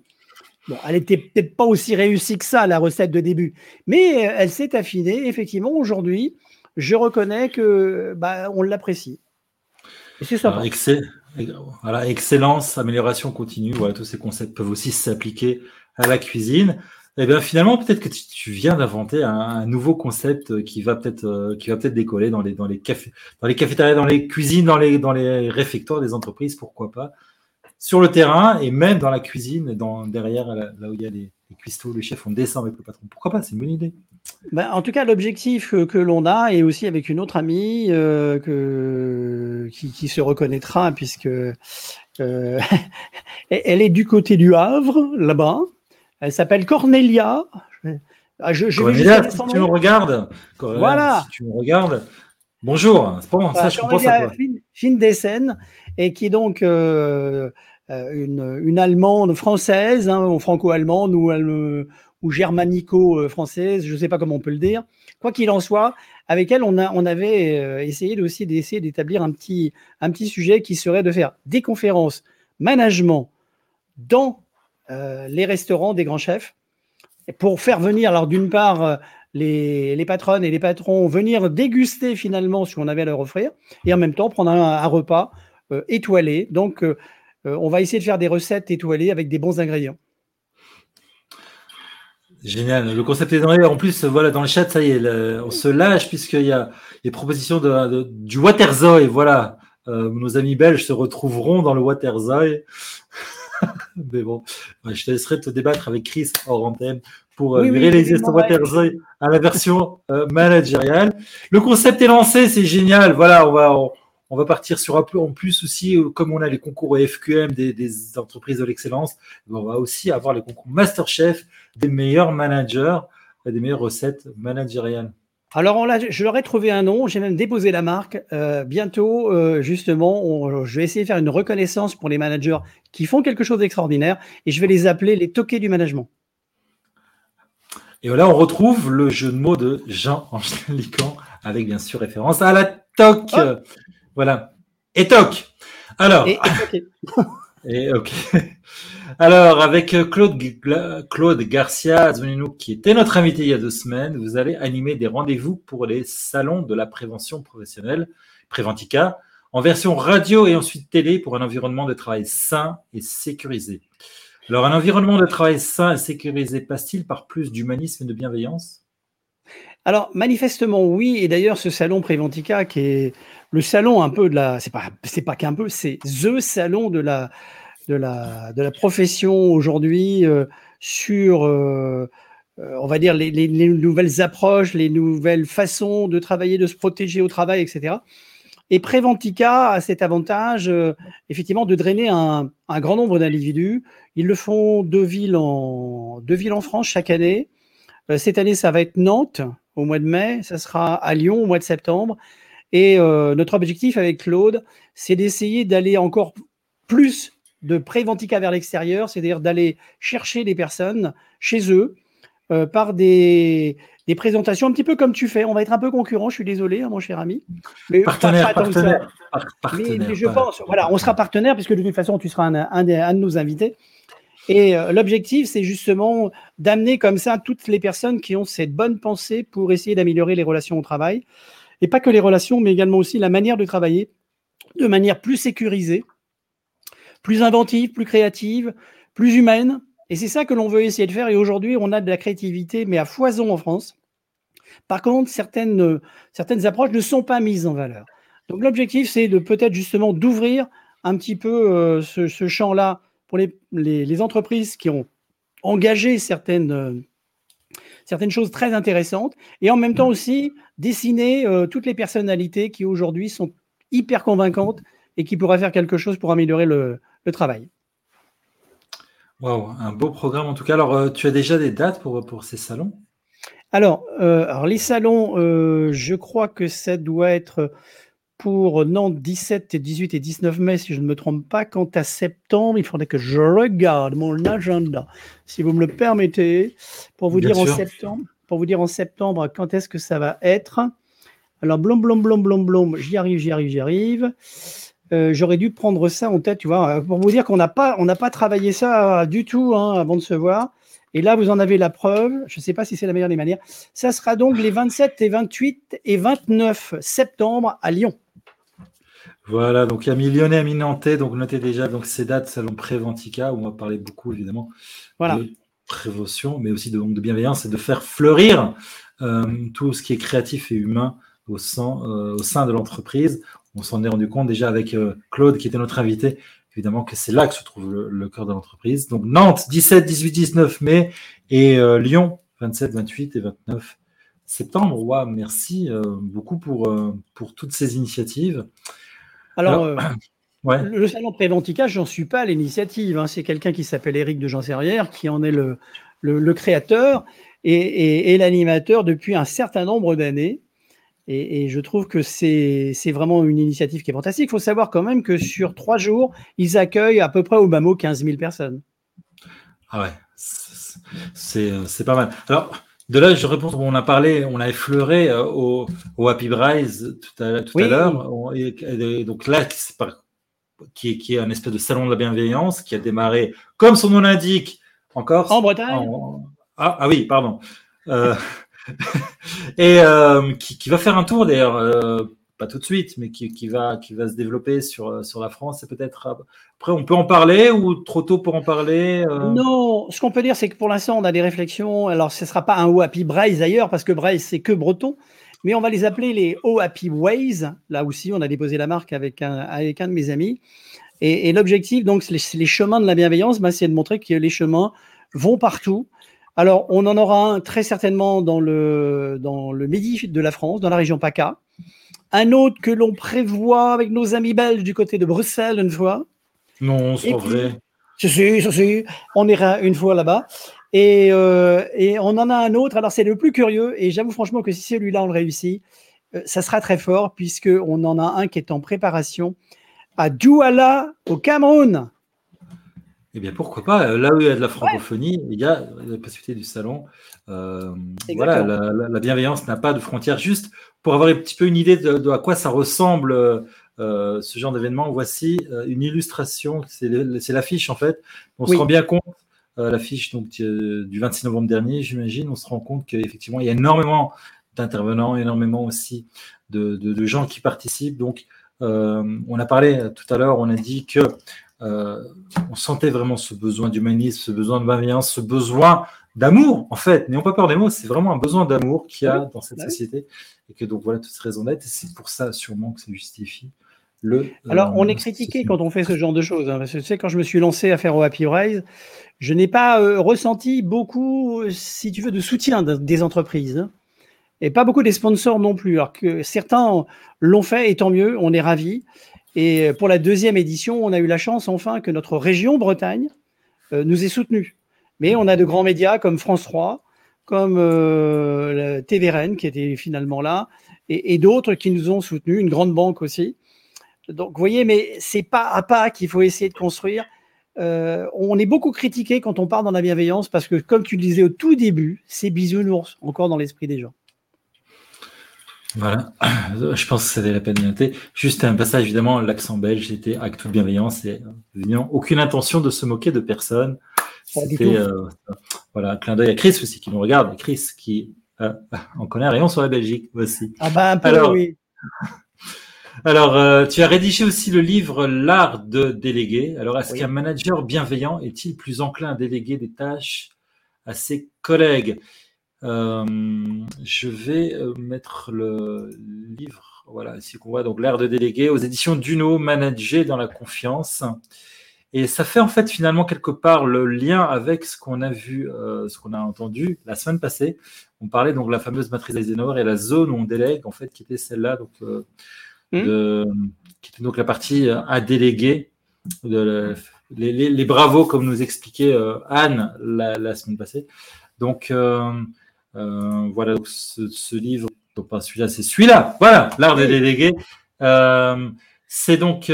Elle n'était peut-être pas aussi réussie que ça, la recette de début, mais euh, elle s'est affinée. Effectivement, aujourd'hui, je reconnais que bah, on l'apprécie. c'est ça. Voilà, excellence, amélioration continue. Voilà, tous ces concepts peuvent aussi s'appliquer à la cuisine. Eh bien, finalement, peut-être que tu, viens d'inventer un, nouveau concept qui va peut-être euh, qui va peut-être décoller dans les dans les cafés, dans les cafétérias, dans les cuisines, dans les dans les réfectoires des entreprises, pourquoi pas, sur le terrain et même dans la cuisine, dans derrière là, où il y a les, les cuistots, les chefs, on descend avec le patron. Pourquoi pas C'est une bonne idée. Ben, en tout cas, l'objectif que, l'on a, et aussi avec une autre amie euh, que, qui, se reconnaîtra, puisque euh, *laughs* elle est du côté du Havre, là-bas. Elle s'appelle Cornelia. Ah, je, je Cornelia, si tu me regardes, voilà. si tu me regardes, bonjour. Bon, ça, je Cornelia Findessen, et qui est donc euh, une, une, Allemande française, hein, franco-allemande, ou elle ou germanico-française, je ne sais pas comment on peut le dire. Quoi qu'il en soit, avec elle, on, avait euh, essayé aussi d'essayer d'établir un petit, un petit sujet qui serait de faire des conférences management dans euh, les restaurants des grands chefs pour faire venir, alors d'une part, euh, les, les, patronnes et les patrons venir déguster finalement ce qu'on avait à leur offrir et en même temps prendre un, repas étoilé. Donc, on va essayer de faire des recettes étoilées avec des bons ingrédients. Génial. Le concept est dans En plus, voilà, dans le chat, ça y est, on se lâche puisqu'il y a les propositions de, du Waterzoy. Voilà. Euh, nos amis belges se retrouveront dans le Waterzoy. *laughs* Mais bon, je te laisserai te débattre avec Chris hors antenne pour euh, réaliser ce Waterzoy à la version euh, managériale. Le concept est lancé, c'est génial. Voilà, on va, on va partir sur un peu en plus aussi, comme on a les concours FQM des, entreprises de l'excellence, on va aussi avoir les concours Masterchef des meilleurs managers, des meilleures recettes managériales. Alors, on je leur ai trouvé un nom, j'ai même déposé la marque. Euh, bientôt, euh, justement, je vais essayer de faire une reconnaissance pour les managers qui font quelque chose d'extraordinaire et je vais les appeler les toqués du management. Et voilà, on retrouve le jeu de mots de Jean-Angèle Lican avec bien sûr référence à la toque. Voilà. Et toc. Alors. Et, *laughs* ok. *laughs* Alors, avec euh, Claude, Claude Garcia qui était notre invité il y a deux semaines, vous allez animer des rendez-vous pour les salons de la prévention professionnelle, Préventica, en version radio et ensuite télé pour un environnement de travail sain et sécurisé. Alors, un environnement de travail sain et sécurisé passe-t-il par plus d'humanisme et de bienveillance? Alors, manifestement, oui. Et d'ailleurs, ce salon Préventica, qui est le salon un peu de la. C'est pas, c'est pas qu'un peu, c'est THE salon de la, de la, de la profession aujourd'hui euh, sur, euh, euh, on va dire, les, les, nouvelles approches, les nouvelles façons de travailler, de se protéger au travail, etc. Et Préventica a cet avantage, effectivement, de drainer un, un grand nombre d'individus. Ils le font deux villes, en, deux villes en France chaque année. cette année, ça va être Nantes, au mois de mai, ça sera à Lyon au mois de septembre. Et notre objectif avec Claude, c'est d'essayer d'aller encore plus de Préventica vers l'extérieur, c'est-à-dire d'aller chercher les personnes chez eux euh, par des, des, présentations un petit peu comme tu fais. On va être un peu concurrent, je suis désolé, hein, mon cher ami. Mais partenaire, partenaire, mais, je pense, voilà, on sera partenaire puisque de toute façon, tu seras un, un, un de nos invités. Et euh, l'objectif, c'est justement d'amener comme ça toutes les personnes qui ont cette bonne pensée pour essayer d'améliorer les relations au travail. Et pas que les relations, mais également aussi la manière de travailler de manière plus sécurisée, plus inventive, plus créative, plus humaine. Et c'est ça que l'on veut essayer de faire. Et aujourd'hui, on a de la créativité, mais à foison en France. Par contre, certaines, certaines approches ne sont pas mises en valeur. Donc l'objectif, c'est de peut-être justement d'ouvrir un petit peu euh, ce, champ-là pour les, entreprises qui ont engagé certaines, euh, certaines choses très intéressantes et en même temps aussi dessiner euh, toutes les personnalités qui aujourd'hui sont hyper convaincantes et qui pourraient faire quelque chose pour améliorer le, travail. Wow, un beau programme en tout cas. Alors, euh, tu as déjà des dates pour, pour ces salons? Alors, alors, les salons, je crois que ça doit être pour Nantes 17 et 18 et 19 mai, si je ne me trompe pas. Quant à septembre, il faudrait que je regarde mon agenda, si vous me le permettez, pour vous dire en septembre. Pour vous dire en septembre quand est-ce que ça va être. Alors, blom, blom, blom, blom, blom, j'y arrive, j'y arrive, j'y arrive. Euh, j'aurais dû prendre ça en tête, tu vois, pour vous dire qu'on n'a pas, on n'a pas travaillé ça du tout hein, avant de se voir. Et là, vous en avez la preuve. Je ne sais pas si c'est la meilleure des manières. Ça sera donc les 27 et 28 et 29 septembre à Lyon. Voilà, donc il y a mis Lyonnais, mis Nantais, donc notez déjà donc ces dates Salon Préventica, où on va parler beaucoup évidemment voilà. prévention, mais aussi de, de bienveillance et de faire fleurir tout ce qui est créatif et humain au sein, au sein de l'entreprise. On s'en est rendu compte déjà avec Claude, qui était notre invité, évidemment que c'est là que se trouve le, cœur de l'entreprise. Donc Nantes, 17, 18, 19 mai et Lyon, 27, 28 et 29 septembre. merci beaucoup pour, pour toutes ces initiatives. Alors, *clears throat* le salon Préventica, j'en suis pas à l'initiative. Hein. C'est quelqu'un qui s'appelle Éric de Serrière qui en est le, le, créateur et, l'animateur depuis un certain nombre d'années. Et, je trouve que c'est vraiment une initiative qui est fantastique. Il faut savoir quand même que sur trois jours, ils accueillent à peu près au bas mot 15 000 personnes. Ah ouais, c'est pas mal. Alors, de là, je réponds, on a parlé, on a effleuré euh, au, Happy Brise tout à, tout à l'heure. Donc là, c'est pas qui est, qui est un espèce de salon de la bienveillance qui a démarré, comme son nom l'indique, encore. En Bretagne ah, ah, oui, pardon. Euh, et euh, qui, va faire un tour d'ailleurs, euh, pas tout de suite, mais qui, va, qui va se développer sur, sur la France. C'est peut-être. Après, on peut en parler ou trop tôt pour en parler Non, ce qu'on peut dire, c'est que pour l'instant, on a des réflexions. Alors, ce ne sera pas un Happy Braise d'ailleurs, parce que Braise, c'est que breton mais on va les appeler les Oh Happy Ways. Là aussi, on a déposé la marque avec un, avec un de mes amis. Et, l'objectif, donc, c'est les, chemins de la bienveillance, bah, c'est de montrer que les chemins vont partout. Alors, on en aura un très certainement dans le, dans le Midi de la France, dans la région PACA. Un autre que l'on prévoit avec nos amis belges du côté de Bruxelles une fois. Non, c'est vrai. Si, si, On ira une fois là-bas. Euh, et, on en a un autre. Alors, c'est le plus curieux. Et j'avoue franchement que si celui-là, on le réussit, euh, ça sera très fort, puisqu'on en a un qui est en préparation à Douala, au Cameroun. Eh bien, pourquoi pas Là où il y a de la francophonie, il y a la possibilité du salon. Euh, voilà, la, bienveillance n'a pas de frontières. Juste pour avoir un petit peu une idée de, à quoi ça ressemble ce genre d'événement, voici une illustration. C'est l'affiche en fait. On se rend bien compte euh, l'affiche donc du 26 novembre dernier, j'imagine, on se rend compte qu'effectivement, il y a énormément d'intervenants, énormément aussi de, gens qui participent. Donc, euh, on a parlé tout à l'heure, on a dit que euh, on sentait vraiment ce besoin d'humanisme, ce besoin de bienveillance, ce besoin d'amour, en fait. N'ayons pas peur des mots, c'est vraiment un besoin d'amour qu'il y a dans cette société. Et que donc, voilà, toutes ces raisons d'être. Et c'est pour ça, sûrement, que ça justifie le. Alors, on est critiqué quand on fait ce genre de choses. Hein, parce que tu sais, quand je me suis lancé à faire au Happy Rise, je n'ai pas euh, ressenti beaucoup, si tu veux, de soutien des entreprises. Hein, et pas beaucoup des sponsors non plus. Alors que certains l'ont fait, et tant mieux, on est ravis. Et pour la deuxième édition, on a eu la chance enfin que notre région Bretagne euh, nous ait soutenus. Mais on a de grands médias comme France 3, comme euh, TVRN qui était finalement là, et, et d'autres qui nous ont soutenus, une grande banque aussi. Donc, vous voyez, mais c'est pas à pas qu'il faut essayer de construire. Euh, on est beaucoup critiqué quand on part dans la bienveillance parce que, comme tu le disais au tout début, c'est bisounours encore dans l'esprit des gens. Voilà, *clears throat* je pense que c'était la peine de noter. Juste un passage, évidemment, l'accent belge était avec toute bienveillance et aucune intention de se moquer de personne. C'était euh, voilà, un clin d'œil à Chris aussi qui nous regarde. Chris qui euh, *laughs* on connaît un rayon sur la Belgique aussi. Ah bah un peu, oui. *laughs* Alors, euh, tu as rédigé aussi le livre L'art de déléguer. Alors, est-ce qu'un manager bienveillant est-il plus enclin à déléguer des tâches à ses collègues? Euh, Je vais euh, mettre le livre, voilà, ici qu'on voit donc L'art de déléguer aux éditions Duno, Manager dans la confiance. Et ça fait en fait finalement quelque part le lien avec ce qu'on a vu, ce qu'on a entendu la semaine passée. On parlait donc de la fameuse matrice Eisenhower et la zone où on délègue, en fait, qui était celle-là. Donc, Hmm. qui était donc la partie euh, à déléguer, de les, bravos, comme nous expliquait euh, Anne la, semaine passée. Donc, euh, voilà, ce, livre, pas celui-là, c'est celui-là, voilà, l'art de déléguer. c'est donc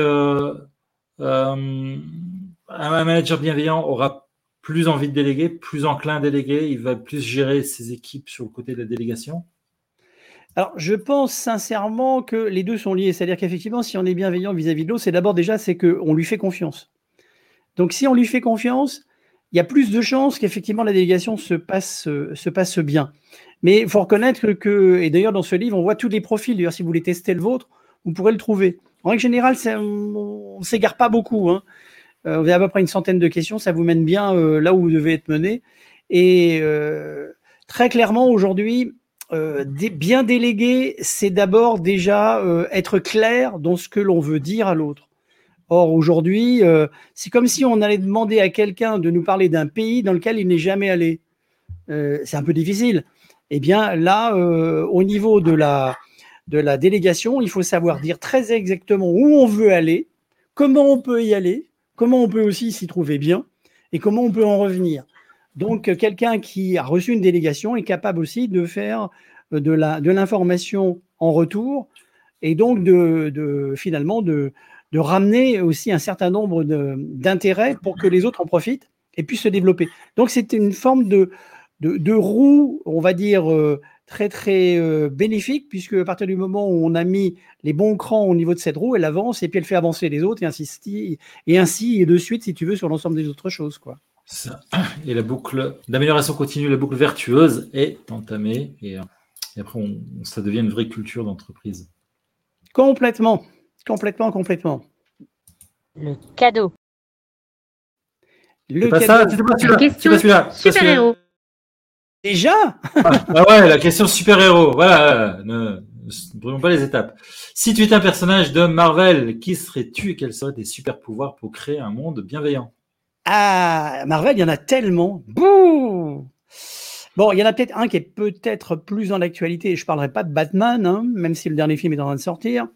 un manager bienveillant aura plus envie de déléguer, plus enclin à déléguer, il va plus gérer ses équipes sur le côté de la délégation. Alors, je pense sincèrement que les deux sont liés. C'est-à-dire qu'effectivement, si on est bienveillant vis-à-vis de l'autre, c'est d'abord déjà c'est qu'on lui fait confiance. Donc, si on lui fait confiance, il y a plus de chances qu'effectivement la délégation se passe, se passe bien. Mais il faut reconnaître que, et d'ailleurs dans ce livre, on voit tous les profils. D'ailleurs, si vous voulez tester le vôtre, vous pourrez le trouver. En règle générale, on ne s'égare pas beaucoup. Hein. Euh, vous avez à peu près une centaine de questions, ça vous mène bien euh, là où vous devez être mené. Et euh, très clairement, aujourd'hui, euh, bien déléguer, c'est d'abord déjà euh, être clair dans ce que l'on veut dire à l'autre. Or, aujourd'hui, c'est comme si on allait demander à quelqu'un de nous parler d'un pays dans lequel il n'est jamais allé. c'est un peu difficile. Eh bien, là, au niveau de la, de la délégation, il faut savoir dire très exactement où on veut aller, comment on peut y aller, comment on peut aussi s'y trouver bien et comment on peut en revenir. Donc, quelqu'un qui a reçu une délégation est capable aussi de faire euh, de l'information en retour et donc de, finalement de, ramener aussi un certain nombre d'intérêts pour que les autres en profitent et puissent se développer. Donc, c'est une forme de, de, roue, on va dire, euh, très très euh, bénéfique puisque à partir du moment où on a mis les bons crans au niveau de cette roue, elle avance et puis elle fait avancer les autres et ainsi et ainsi et de suite si tu veux sur l'ensemble des autres choses quoi. Et la boucle d'amélioration continue, la boucle vertueuse est entamée et, après ça devient une vraie culture d'entreprise. Complètement, complètement, complètement. Le cadeau. Le cadeau. Ça, pas celui-là. Super héros. Déjà? Ah, ah, ouais, la question super-héros. Voilà, ne, ne brûlons pas les étapes. Si tu étais un personnage de Marvel, qui serais-tu et quels seraient tes super-pouvoirs pour créer un monde bienveillant? Ah, Marvel, il y en a tellement. Bouh Bon, il y en a peut-être un qui est peut-être plus dans l'actualité. Je ne parlerai pas de Batman, hein, même si le dernier film est en train de sortir,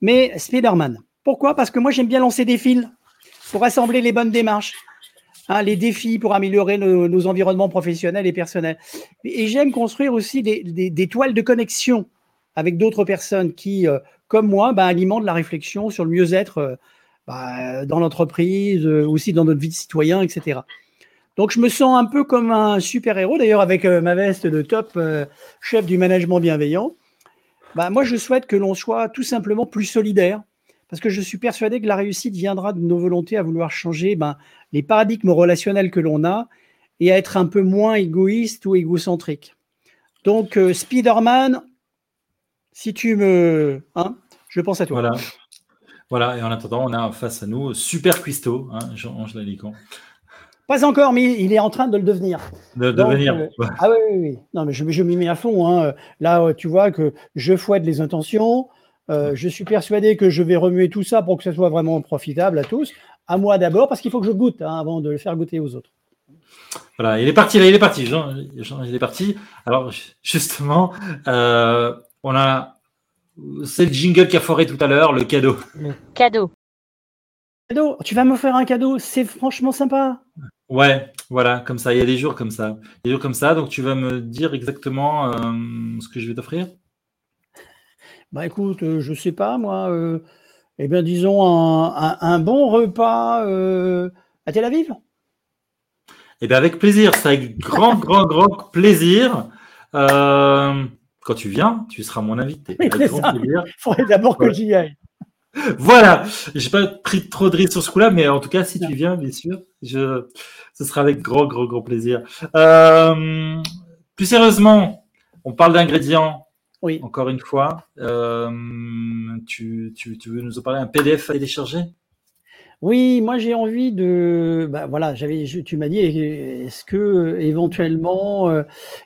mais Spider-Man. Pourquoi? Parce que moi, j'aime bien lancer des fils pour assembler les bonnes démarches. Hein, les défis pour améliorer nos, environnements professionnels et personnels. Et j'aime construire aussi des, toiles de connexion avec d'autres personnes qui, euh, comme moi, bah, alimentent la réflexion sur le mieux-être euh, bah, dans l'entreprise, euh, aussi dans notre vie de citoyen, etc. Donc je me sens un peu comme un super-héros, d'ailleurs avec ma veste de top chef du management bienveillant. Bah, moi, je souhaite que l'on soit tout simplement plus solidaire, parce que je suis persuadé que la réussite viendra de nos volontés à vouloir changer ben, les paradigmes relationnels que l'on a et à être un peu moins égoïste ou égocentrique. Donc, euh, Spider-Man, si tu me. Hein, je pense à toi. Voilà. Voilà, et en attendant, on a face à nous Super Cuisto, hein, Jean-Ange. Pas encore, mais il est en train de le devenir. De devenir. Euh, ah oui, oui, oui. Non, mais je, je m'y mets à fond. Hein. Là, tu vois que je fouette les intentions. Euh, je suis persuadé que je vais remuer tout ça pour que ce soit vraiment profitable à tous. À moi d'abord, parce qu'il faut que je goûte hein, avant de le faire goûter aux autres. Voilà, il est parti, là, il est parti. Jean, il est parti. Alors, justement, euh, on a. C'est le jingle qui a foré tout à l'heure, le cadeau. Le cadeau. Cadeau, tu vas me faire un cadeau, c'est franchement sympa. Ouais, voilà, comme ça. Il y a des jours comme ça. Des jours comme ça, donc tu vas me dire exactement euh, ce que je vais t'offrir? Bah écoute, euh, je sais pas, moi, euh, eh bien, disons un, bon repas euh, à Tel Aviv? Eh bien, avec plaisir, c'est avec grand, *laughs* grand, grand plaisir. quand tu viens, tu seras mon invité. Il faudrait d'abord que j'y aille. *laughs* Voilà, j'ai pas pris trop de risques sur ce coup-là, mais en tout cas, si tu viens, bien sûr, je... ce sera avec grand, grand, grand plaisir. plus sérieusement, on parle d'ingrédients oui. Encore une fois, euh, tu, veux nous en parler un PDF à télécharger? Oui, moi j'ai envie de. Bah, voilà, j'avais. Tu m'as dit, est-ce que éventuellement euh,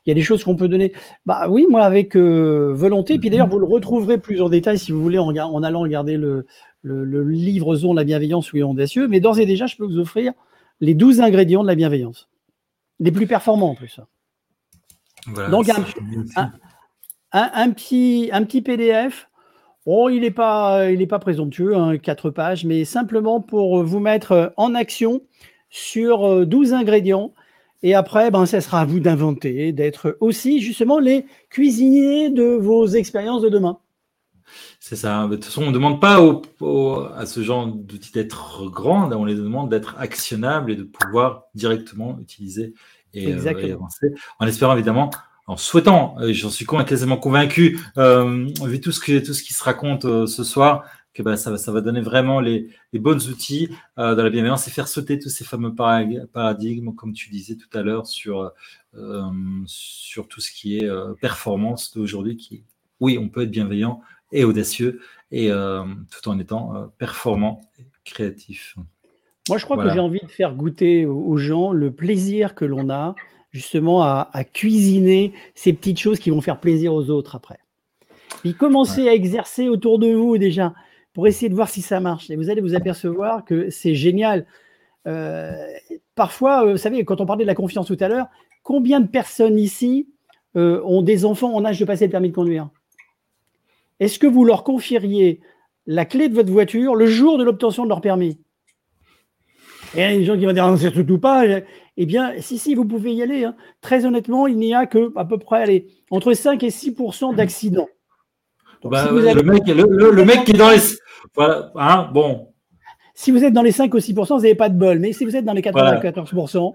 il y a des choses qu'on peut donner? Bah oui, moi avec euh, volonté. Puis d'ailleurs, vous le retrouverez plus en détail si vous voulez en, en allant regarder le, le, livre Zone la bienveillance ou audacieux. Mais d'ores et déjà, je peux vous offrir les 12 ingrédients de la bienveillance, les plus performants en plus. Voilà, Donc un, un, petit, un petit PDF. Oh, il n'est pas, il pas présomptueux, hein, 4 pages, mais simplement pour vous mettre en action sur 12 euh, ingrédients. Et après, ben, ça sera à vous d'inventer, d'être aussi justement les cuisiniers de vos expériences de demain. C'est ça. De toute façon, on ne demande pas à ce genre d'outils d'être grand, on les demande d'être actionnables et de pouvoir directement utiliser et, euh, et avancer. En espérant évidemment en souhaitant, j'en suis quasiment convaincu, euh, vu tout ce, que, tout ce qui se raconte euh, ce soir, que bah, ça, va, ça va donner vraiment les, les bons outils euh, de la bienveillance et faire sauter tous ces fameux paradigmes, comme tu disais tout à l'heure, sur, euh, sur tout ce qui est performance d'aujourd'hui. Qui, oui, on peut être bienveillant et audacieux, et tout en étant performant et créatif. Moi, je crois que j'ai envie de faire goûter aux gens le plaisir que l'on a justement à, cuisiner ces petites choses qui vont faire plaisir aux autres après. Puis commencez à exercer autour de vous déjà pour essayer de voir si ça marche. Et vous allez vous apercevoir que c'est génial. Euh, parfois, euh, vous savez, quand on parlait de la confiance tout à l'heure, combien de personnes ici euh, ont des enfants en âge de passer le permis de conduire? Est-ce que vous leur confieriez la clé de votre voiture le jour de l'obtention de leur permis? Et il y a des gens qui vont dire non, c'est surtout pas. Eh bien, si, si, vous pouvez y aller. Hein. Très honnêtement, il n'y a que à peu près allez, entre 5 et 6% d'accidents. Bah, le, mec, qui est dans les. Voilà, hein, bon. Si vous êtes dans les 5 ou 6% vous n'avez pas de bol. Mais si vous êtes dans les 94%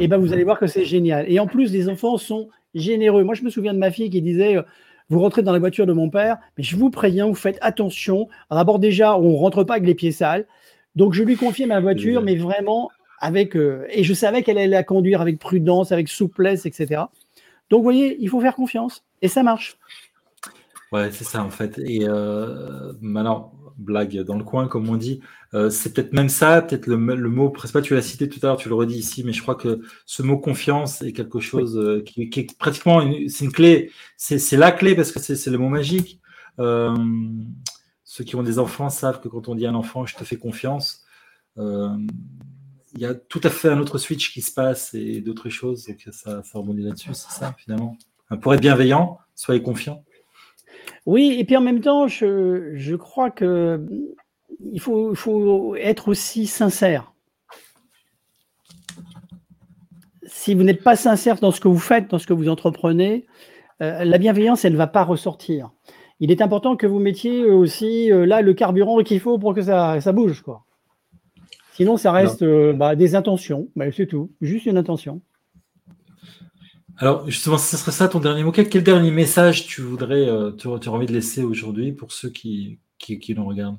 eh ben, vous allez voir que c'est génial. Et en plus, les enfants sont généreux. Moi, je me souviens de ma fille qui disait euh, Vous rentrez dans la voiture de mon père, mais je vous préviens, vous faites attention. D'abord, déjà, on ne rentre pas avec les pieds sales. Donc, je lui confiais ma voiture, mais vraiment avec. Euh, et je savais qu'elle allait la conduire avec prudence, avec souplesse, etc. Donc, vous voyez, il faut faire confiance. Et ça marche. Ouais, c'est ça en fait. Et euh, maintenant, blague dans le coin, comme on dit, euh, c'est peut-être même ça, peut-être le, le, mot, pas tu l'as cité tout à l'heure, tu le redis ici, mais je crois que ce mot confiance est quelque chose euh, qui, est pratiquement, c'est une clé, c'est la clé parce que c'est le mot magique. Ceux qui ont des enfants savent que quand on dit à un enfant, je te fais confiance, il y a tout à fait un autre switch qui se passe et d'autres choses, donc ça, ça rebondit là-dessus, c'est ça finalement. Pour être bienveillant, soyez confiant. Oui, et puis en même temps, je, crois que il faut, être aussi sincère. Si vous n'êtes pas sincère dans ce que vous faites, dans ce que vous entreprenez, euh, la bienveillance, elle ne va pas ressortir. Il est important que vous mettiez aussi euh, là le carburant qu'il faut pour que ça, bouge. Quoi. Sinon, ça reste euh, bah, des intentions, c'est tout, juste une intention. Alors, justement, ce serait ça ton dernier mot. Quel, dernier message tu voudrais, euh, tu, envie de laisser aujourd'hui pour ceux qui, qui, nous regardent?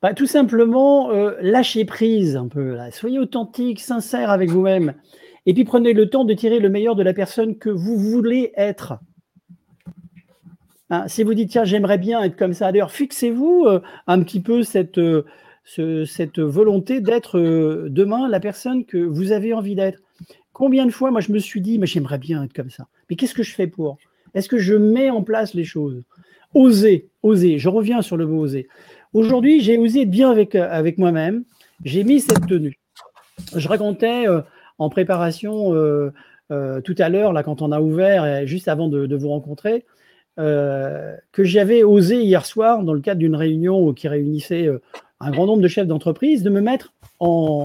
Bah, Tout simplement, euh, lâchez prise un peu. Soyez authentique, sincère avec vous-même. Et puis prenez le temps de tirer le meilleur de la personne que vous voulez être. Hein, si vous dites, tiens, j'aimerais bien être comme ça, d'ailleurs, fixez-vous euh, un petit peu cette, cette volonté d'être demain la personne que vous avez envie d'être. Combien de fois, moi, je me suis dit, mais j'aimerais bien être comme ça. Mais qu'est-ce que je fais pour? Est-ce que je mets en place les choses? Oser, oser. Je reviens sur le mot oser. Aujourd'hui, j'ai osé être bien avec, euh, avec moi-même. J'ai mis cette tenue. Je racontais euh, en préparation euh, tout à l'heure, là, quand on a ouvert, juste avant de, vous rencontrer, que j'avais osé hier soir, dans le cadre d'une réunion qui réunissait un grand nombre de chefs d'entreprise, de me mettre en,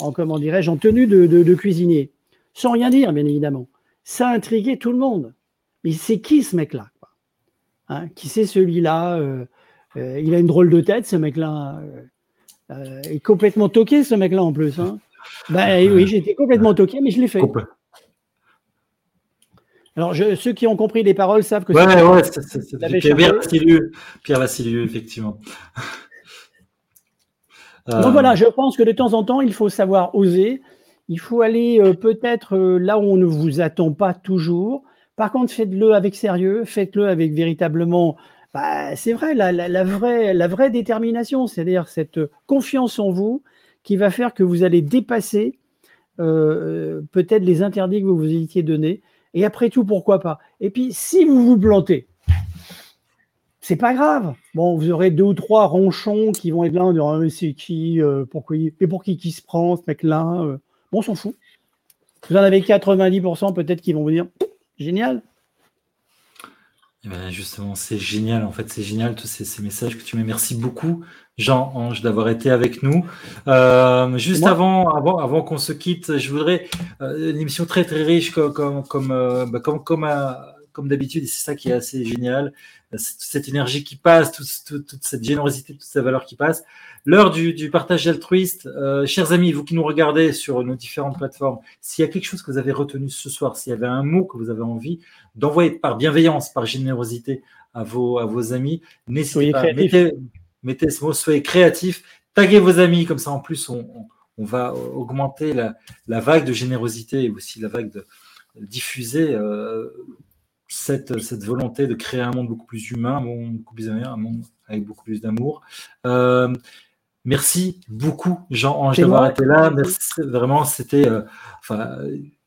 en comment dirais-je, en tenue de, cuisinier, sans rien dire, bien évidemment. Ça a intrigué tout le monde. Mais c'est qui ce mec-là hein? Qui c'est celui-là? Euh, euh, Il a une drôle de tête, ce mec-là. Euh, il est complètement toqué, ce mec-là, en plus. Hein? Ben, *laughs* oui, j'étais complètement toqué, mais je l'ai fait. Alors, ceux qui ont compris les paroles savent que ouais, c'est. Ouais, Pierre Vassilieu, effectivement. Donc euh, voilà, je pense que de temps en temps, il faut savoir oser. Il faut aller euh, peut-être euh, là où on ne vous attend pas toujours. Par contre, faites-le avec sérieux, faites-le avec véritablement, bah, c'est vrai, la, vraie, la vraie détermination, c'est-à-dire cette confiance en vous qui va faire que vous allez dépasser peut-être les interdits que vous vous étiez donnés. Et après tout, pourquoi pas? Et puis, si vous vous plantez, c'est pas grave. Bon, vous aurez deux ou trois ronchons qui vont être là, on dira, mais c'est qui, euh, pourquoi, et pour qui qui se prend ce mec-là euh. Bon, on s'en fout. Vous en avez 90% peut-être qui vont vous dire, génial. Eh ben, justement, c'est génial. En fait, c'est génial tous ces, messages que tu mets. Merci beaucoup, Jean-Ange, d'avoir été avec nous. Euh, juste avant, avant, avant qu'on se quitte, je voudrais une émission très très riche comme comme comme, bah, comme, comme comme d'habitude, et c'est ça qui est assez génial, cette énergie qui passe, toute, cette générosité, toute cette valeur qui passe. L'heure du, partage altruiste, euh, chers amis, vous qui nous regardez sur nos différentes plateformes, s'il y a quelque chose que vous avez retenu ce soir, s'il y avait un mot que vous avez envie d'envoyer par bienveillance, par générosité à vos, à vos amis, n'hésitez pas, mettez, mettez, ce mot, soyez créatif, taguez vos amis, comme ça en plus on, va augmenter la, vague de générosité et aussi la vague de diffuser euh, cette, cette, volonté de créer un monde beaucoup plus humain, un monde beaucoup plus un monde avec beaucoup plus d'amour. Euh, merci beaucoup, Jean-Ange, d'avoir été là. vraiment, c'était. Euh, enfin,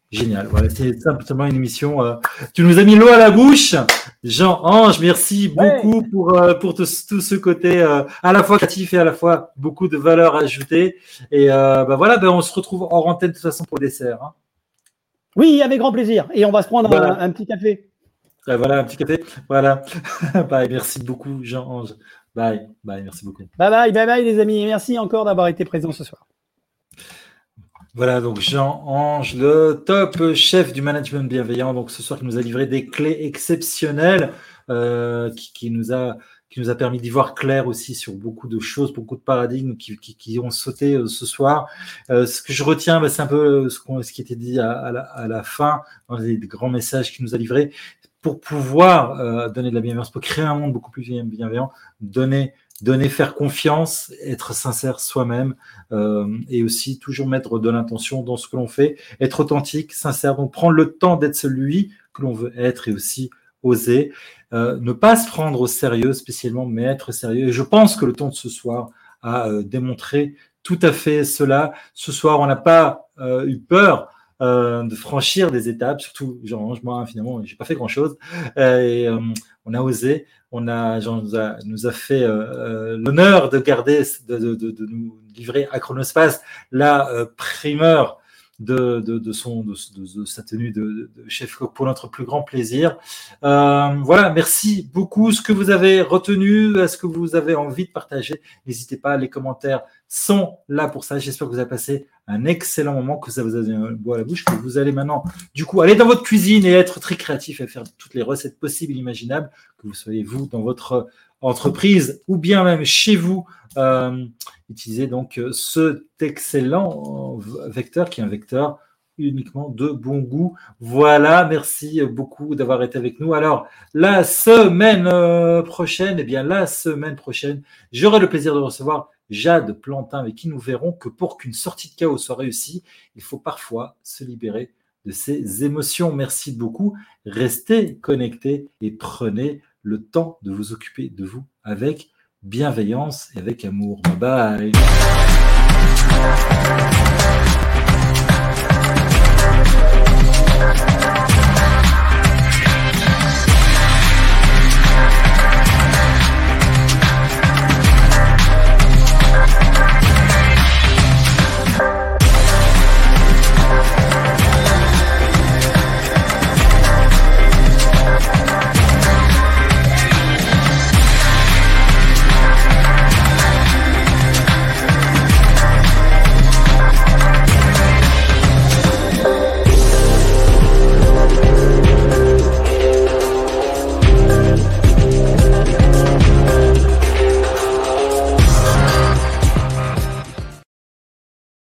Génial. Voilà, c'est simplement une émission. euh, tu nous as mis l'eau à la bouche. Jean-Ange, merci beaucoup pour, pour tout, tout ce côté à la fois créatif et à la fois beaucoup de valeur ajoutée. Et bah voilà, ben on se retrouve hors antenne de toute façon pour le dessert. hein. Oui, avec grand plaisir. Et on va se prendre un, petit café. Ah, voilà, un petit café. Voilà. *laughs* bye, merci beaucoup, Jean-Ange. Bye, bye, merci beaucoup. Bye bye, bye bye les amis. Merci encore d'avoir été présents ce soir. Voilà, donc Jean-Ange, le top chef du management bienveillant, donc ce soir qui nous a livré des clés exceptionnelles, euh, qui, qui nous a qui nous a permis d'y voir clair aussi sur beaucoup de choses, beaucoup de paradigmes qui, qui, qui ont sauté euh, ce soir. Euh, ce que je retiens, bah, c'est un peu ce, ce qui était dit à, à la, à la fin, dans les grands messages qu'il nous a livrés. Pour pouvoir euh, donner de la bienveillance, pour créer un monde beaucoup plus bien- bienveillant, donner, donner, faire confiance, être sincère soi-même, euh, et aussi toujours mettre de l'intention dans ce que l'on fait, être authentique, sincère, donc prendre le temps d'être celui que l'on veut être et aussi oser, Euh, ne pas se prendre au sérieux spécialement, mais être sérieux. Et je pense que le temps de ce soir a démontré tout à fait cela. Ce soir, on n'a pas eu peur euh, de franchir des étapes, surtout Jean, moi finalement, j'ai pas fait grand chose. et euh, on a osé, on a, nous a, fait euh, euh, l'honneur de garder, de, de, de, nous livrer à Chronospace la euh, primeur de, son, de, sa tenue de, chef pour notre plus grand plaisir. Euh, voilà, merci beaucoup. Ce que vous avez retenu, est-ce que vous avez envie de partager N'hésitez pas, les commentaires sont là pour ça. J'espère que vous avez passé un excellent moment, que ça vous a donné un bout à la bouche, que vous allez maintenant, du coup, aller dans votre cuisine et être très créatif et faire toutes les recettes possibles imaginables, que vous soyez vous dans votre entreprise ou bien même chez vous. Euh, utilisez donc euh, cet excellent vecteur qui est un vecteur uniquement de bon goût. Voilà, merci beaucoup d'avoir été avec nous. Alors, la semaine euh, prochaine, eh bien, la semaine prochaine, j'aurai le plaisir de recevoir Jade Plantin, avec qui nous verrons que pour qu'une sortie de chaos soit réussie, il faut parfois se libérer de ses émotions. Merci beaucoup. Restez connectés et prenez le temps de vous occuper de vous avec bienveillance et avec amour. Bye bye.